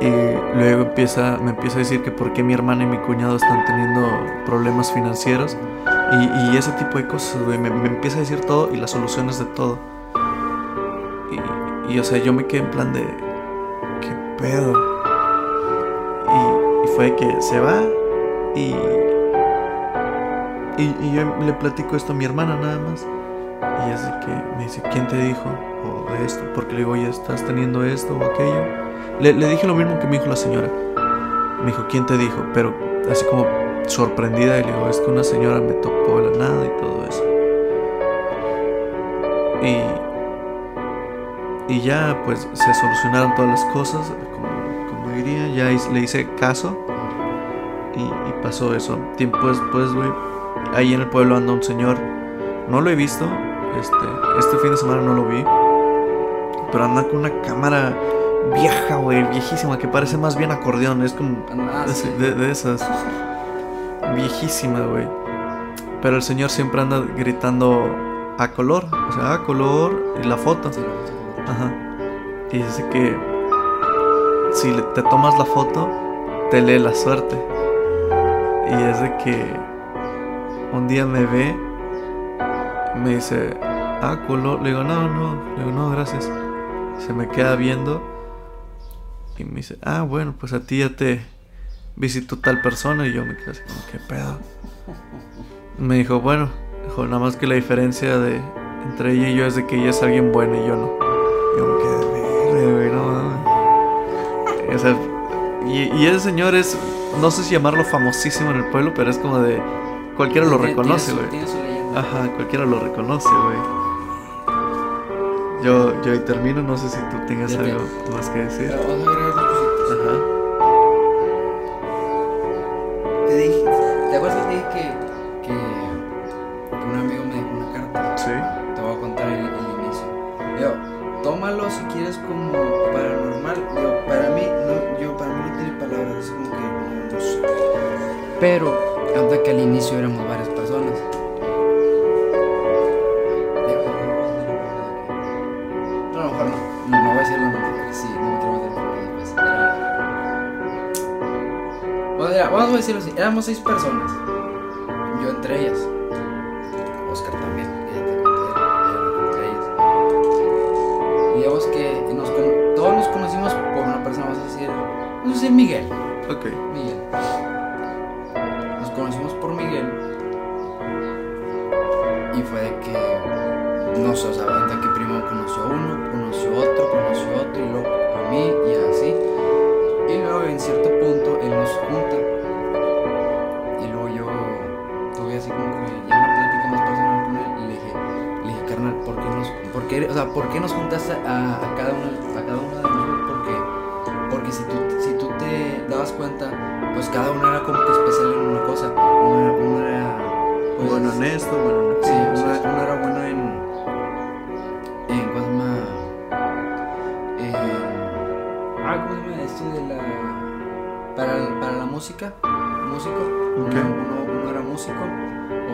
Y luego empieza, me empieza a decir que por qué mi hermana y mi cuñado están teniendo problemas financieros. Y, y ese tipo de cosas. Me, empieza a decir todo y las soluciones de todo. Y, y, o sea, yo me quedé en plan de. ¿Qué pedo? Y, fue que se va y. Y, yo le platico esto a mi hermana nada más. Y de que me dice, ¿quién te dijo? O de esto. Porque le digo, oye, ¿estás teniendo esto o aquello? Le, le dije lo mismo que me dijo la señora. Me dijo, ¿quién te dijo? Pero así como sorprendida y le digo, es que una señora me topó de la nada y todo eso. Y, y ya pues se solucionaron todas las cosas, como, como diría, ya le hice caso y, y pasó eso. Tiempo después, güey, ahí en el pueblo anda un señor, no lo he visto, este, este fin de semana no lo vi, pero anda con una cámara vieja, güey, viejísima, que parece más bien acordeón, es como Ah, de, sí. de- de esas. Viejísima, güey. Pero el señor siempre anda gritando a color. O sea, a color y la foto. Sí, Ajá. Y dice que si te tomas la foto, te lee la suerte. Y es de que un día me ve, me dice, ah, color. Le digo, no, no, le digo, no, gracias. Se me queda viendo y me dice, ah, bueno, pues a ti ya te visitó tal persona. Y yo me quedé así como, ¿qué pedo? Me dijo, bueno, dijo, nada más que la diferencia de entre ella y yo es de que ella es alguien bueno y yo no. Yo me quedé, "Verga, güey, no mames". O sea, y, y ese señor es, no sé si llamarlo famosísimo en el pueblo, pero es como de, cualquiera lo reconoce, güey. Ajá, cualquiera lo reconoce, güey. Yo, yo ahí termino, no sé si tú tengas algo más que decir. Quieres como paranormal. Yo, para mí, no, yo, para mí no tiene palabras, es como que no, no sé. Pero, hasta que al inicio éramos varias personas. No, a lo mejor no. No, no voy a decirlo no, porque sí, no me quiero meter en problemas después. Era- Bueno, mira, vamos a decirlo así. Éramos seis personas. Conocimos por Miguel. Y fue de que, no sé, o sea, de que primero conoció a uno, conoció a otro, conoció a otro, y luego a mí, y así. Y luego en cierto punto él nos junta. Y luego yo tuve así como que ya una plática más personal con él y le dije, le dije, carnal, ¿por qué nos, por o sea, ¿por nos juntaste a, a cada uno, a cada uno de nosotros? Porque, porque si tú, si tú te dabas cuenta, pues cada uno era como que especial en una cosa. Uno era, uno era pues, Bueno en esto, bueno en Sí, uno, uno era bueno en. en ¿Cómo se llama? Ah, ¿cómo se llama esto de la. Para, para la música? Músico. Uno- uno era músico,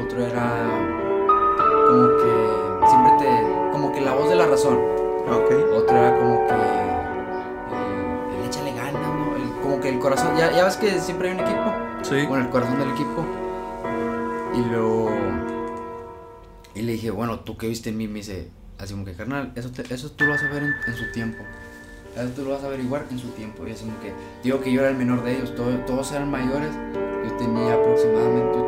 otro era ya, ves que siempre hay un equipo. Sí. Bueno, el corazón del equipo. Y luego. Y le dije, bueno, ¿tú qué viste en mí? Me dice, así como que, carnal, eso, te- eso tú lo vas a ver en, en su tiempo. Eso tú lo vas a averiguar en su tiempo. Y así como que, digo que yo era el menor de ellos, todo- todos eran mayores. Yo tenía aproximadamente, yo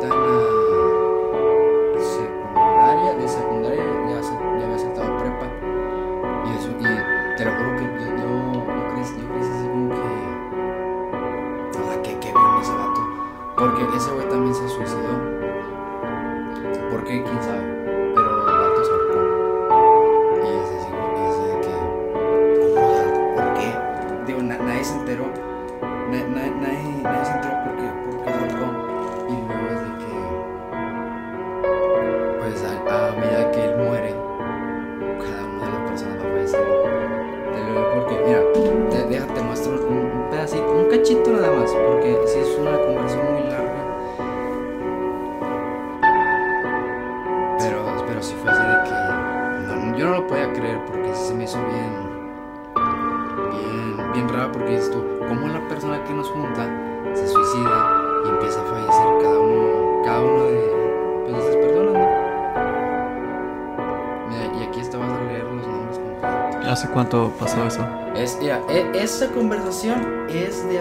conversación es de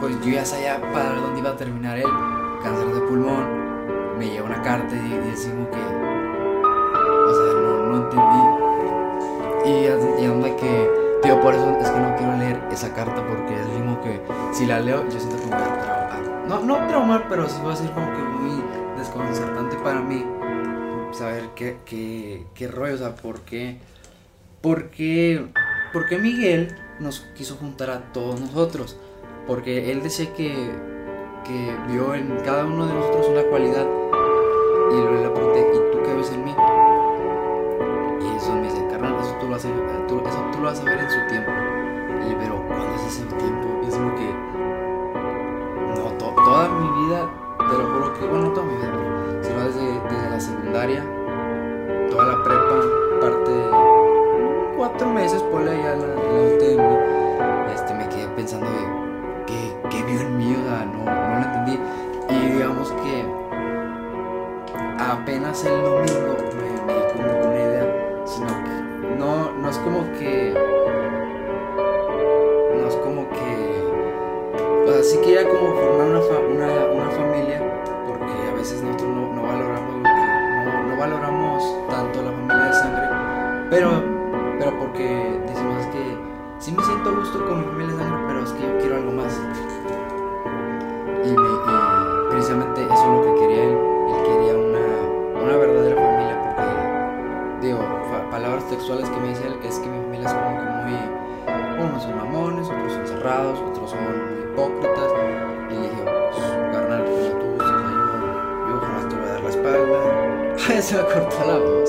Pues yo ya sabía para dónde iba a terminar él, cáncer de pulmón me llegó una carta y, como que, o sea, no, entendí. Y, y onda que, tío, por eso es que no quiero leer esa carta porque es como que si la leo yo siento que voy a traumar. No, no traumar, pero sí va a ser como que muy desconcertante para mí saber qué, qué, qué rollo, o sea, por qué, por qué, por qué Miguel nos quiso juntar a todos nosotros. Porque él decía que, que vio en cada uno de nosotros una cualidad y luego le pregunté, ¿y tú qué ves en mí? Y eso me dice, carnal, eso tú lo vas a, eso tú lo vas a ver en su tiempo. Meses, por ahí a la, la este, me quedé pensando de, ¿qué, qué vio en mí? No, no lo entendí. Y digamos que apenas el domingo me, me di como una idea, sino que no, no es como que, no es como que, o sea, sí quería como formar una, una, una familia, porque a veces nosotros no, no valoramos no valoramos tanto la familia de sangre, pero, porque decimos es que sí me siento a gusto con mi familia sangre, pero es que yo quiero algo más. Y, me- y precisamente eso es lo que quería él. Él quería una, una verdadera familia porque, digo, palabras textuales que me dice él es que mi familia es como que muy... Unos son mamones, otros son cerrados, otros son muy hipócritas. Y le dije, pues, carnal, tú yo, jamás te voy a dar la espalda. Se me cortó la voz.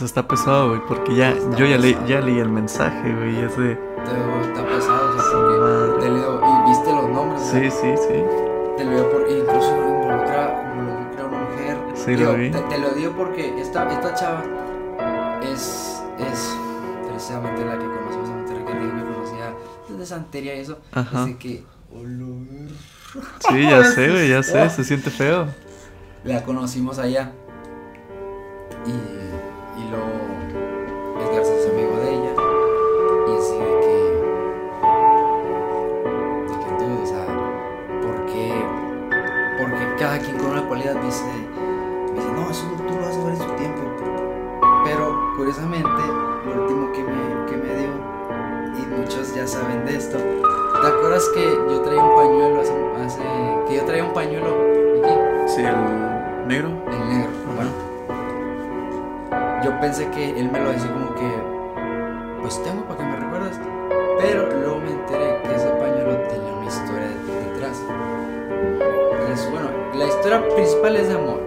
Sea, está pesado, güey, porque ya, Está yo ya, leí, pesado. ya leí el mensaje, güey, es de... está pesado, o sea, porque te leo y viste los nombres. ¿verdad? Sí, sí, sí. Te lo digo porque incluso involucra, involucra a una mujer. Sí, Digo, lo vi. Te, te lo digo porque esta, esta chava es, es precisamente la que conocemos en Monterrey, que digo que conocía desde Santería y eso. Ajá. Así que. Sí, ya sé, güey, ya sé, se siente feo. La conocimos allá. Y pensé que él me lo decía como que, pues tengo para que me recuerdes. Pero luego me enteré que ese pañuelo tenía una historia de- detrás. Entonces, bueno, la historia principal es de amor.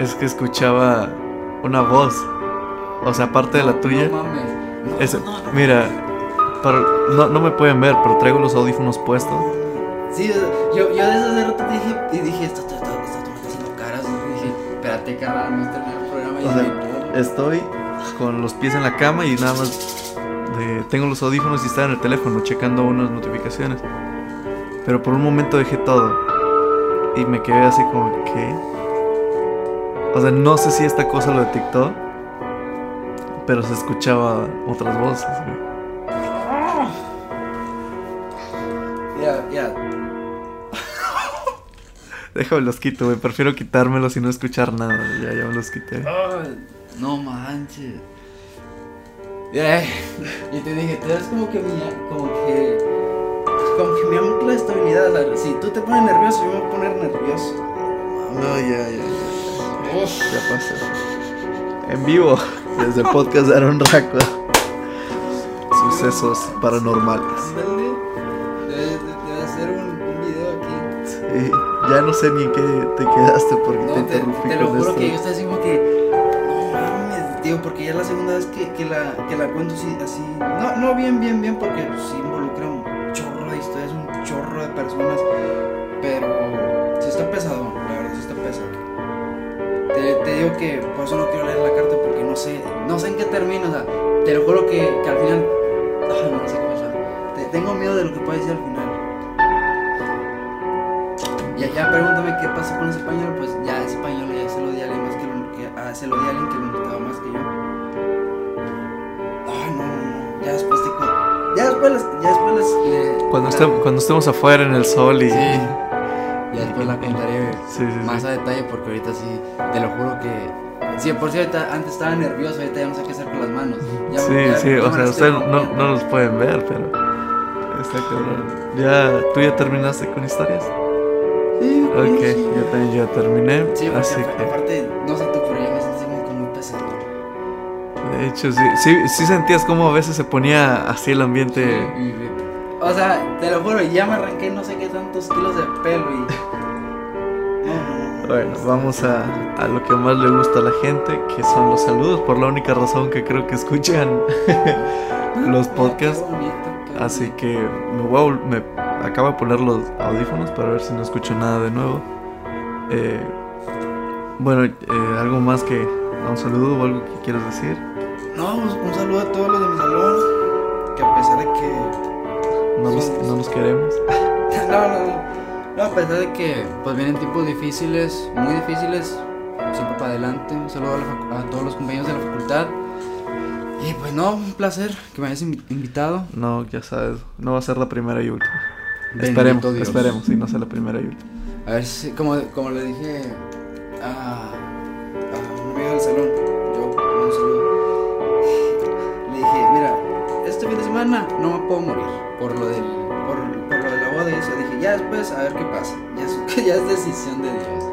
Es que escuchaba una voz. O sea, aparte de la tuya. No mames. No, Es- no, mira, para- no, no me pueden ver, pero traigo los audífonos puestos. Sí, yo, yo desde hace rato dije, y dije, esto, esto, esto, esto me está haciendo caras. Y dije, espérate, carnal, no terminar el programa. Y O sea, no. Estoy con los pies en la cama y nada más de- tengo los audífonos y estaba en el teléfono checando unas notificaciones. Pero por un momento dejé todo y me quedé así como que... O sea, no sé si esta cosa lo detectó, pero se escuchaba otras voces. güey. Mira, mira, Déjame los quito, güey. Prefiero quitármelos y no escuchar nada. Ya, ya me los quité. No manches. Eh, y te dije, tú eres como que mi, como que, como que mi ancla de estabilidad. si tú te pones nervioso, yo me voy a poner nervioso. No, ya, ya. Ya, ya pasó. En vivo, desde el podcast de Aaron Raco. Sucesos paranormales. Debe, hacer un, video aquí. Sí, ya no sé ni en qué te quedaste porque No, te te, interrumpí te lo juro esto. que yo estoy así como que. No mames, tío, porque ya es la segunda vez que, que, la, que la cuento así, así. No, no bien, bien, bien, porque pues, sí involucra un chorro de historias, un chorro de personas. Pero sí está pesado, la verdad, sí está pesado. Te, te digo que por eso no quiero leer la carta porque no sé, no sé en qué termina. O sea, te lo juro que, que al final. ah, no sé qué pasar. Te- tengo miedo de lo que puede decir al final. Ya, ya pregúntame qué pasó con ese pañuelo, pues ya ese pañuelo ya se lo di a alguien más que lo, que, ah, se lo di a alguien que lo necesitaba más que yo. Ah, no, no, no, ya después te Ya después les, ya después les, le- Cuando, estem- cuando estemos afuera en el sol y. Sí. Después la contaré Sí, sí, sí. más a detalle porque ahorita sí, te lo juro que... Sí, por cierto, ahorita- antes estaba nervioso, ahorita ya no sé qué hacer con las manos. Ya- Sí, ya- sí, o sea, ustedes no, no los pueden ver, pero. Está cabrón. ¿Ya, ¿Tú ya terminaste con historias? Sí, Ok, sí. yo también ya terminé. Sí, así aparte- que. aparte, no sé tú, pero ya me sentí como que muy pesado. De hecho, sí, sí, sí sentías como a veces se ponía así el ambiente. O sea, te lo juro, ya me arranqué no sé qué tantos kilos de pelo y. No, no, no. Bueno, vamos a, a lo que más le gusta a la gente, que son los saludos, por la única razón que creo que escuchan los podcasts. Así que me, voy a me acabo de poner los audífonos para ver si no escucho nada de nuevo. Eh, bueno, eh, algo más que un saludo o algo que quieras decir. No, un, saludo a todos los de mi salón. Que a pesar de que. No los, no los queremos. No, no, no. No, a pesar de que pues vienen tiempos difíciles, muy difíciles, siempre para adelante. Un saludo a, a todos los compañeros de la facultad. Y pues no, un placer que me hayas invi- invitado. No, ya sabes, no va a ser la primera y última. Bendito esperemos, Dios. esperemos, si no sea la primera y última. A ver si, como, como le dije a, a un amigo del salón, yo, un saludo. Le dije, mira, este fin de semana no me puedo morir por lo del, de eso. Dije, ya después a ver qué pasa. Ya es, ya es decisión de Dios.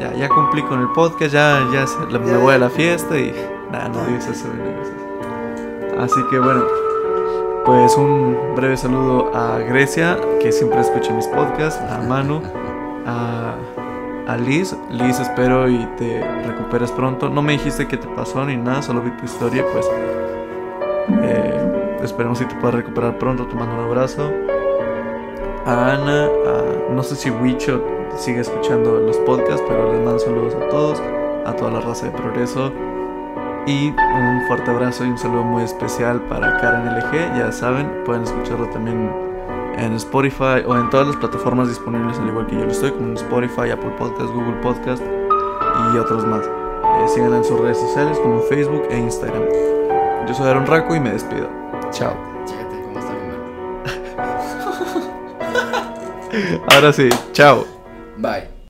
Ya, ya cumplí con el podcast, ya, ya, se- me Ya. voy a la fiesta y nada, no digas eso, no digas eso. Así que bueno, pues un breve saludo a Grecia, que siempre escucha mis podcasts, a Manu, a, a Liz. Liz, espero y te recuperes pronto. No me dijiste qué te pasó ni nada, solo vi tu historia, pues eh, esperemos si te puedas recuperar pronto. Te mando un abrazo. A Ana, a- no sé si Wicho sigue escuchando los podcasts, pero les mando saludos a todos, a toda la raza de progreso. Y un fuerte abrazo y un saludo muy especial para Karen LG. Ya saben, pueden escucharlo también en Spotify o en todas las plataformas disponibles, al igual que yo lo estoy, como Spotify, Apple Podcast, Google Podcast y otros más. Eh, en sus redes sociales como Facebook e Instagram. Yo soy Aaron Raco y me despido. Chao. Ahora sí, chao. Bye.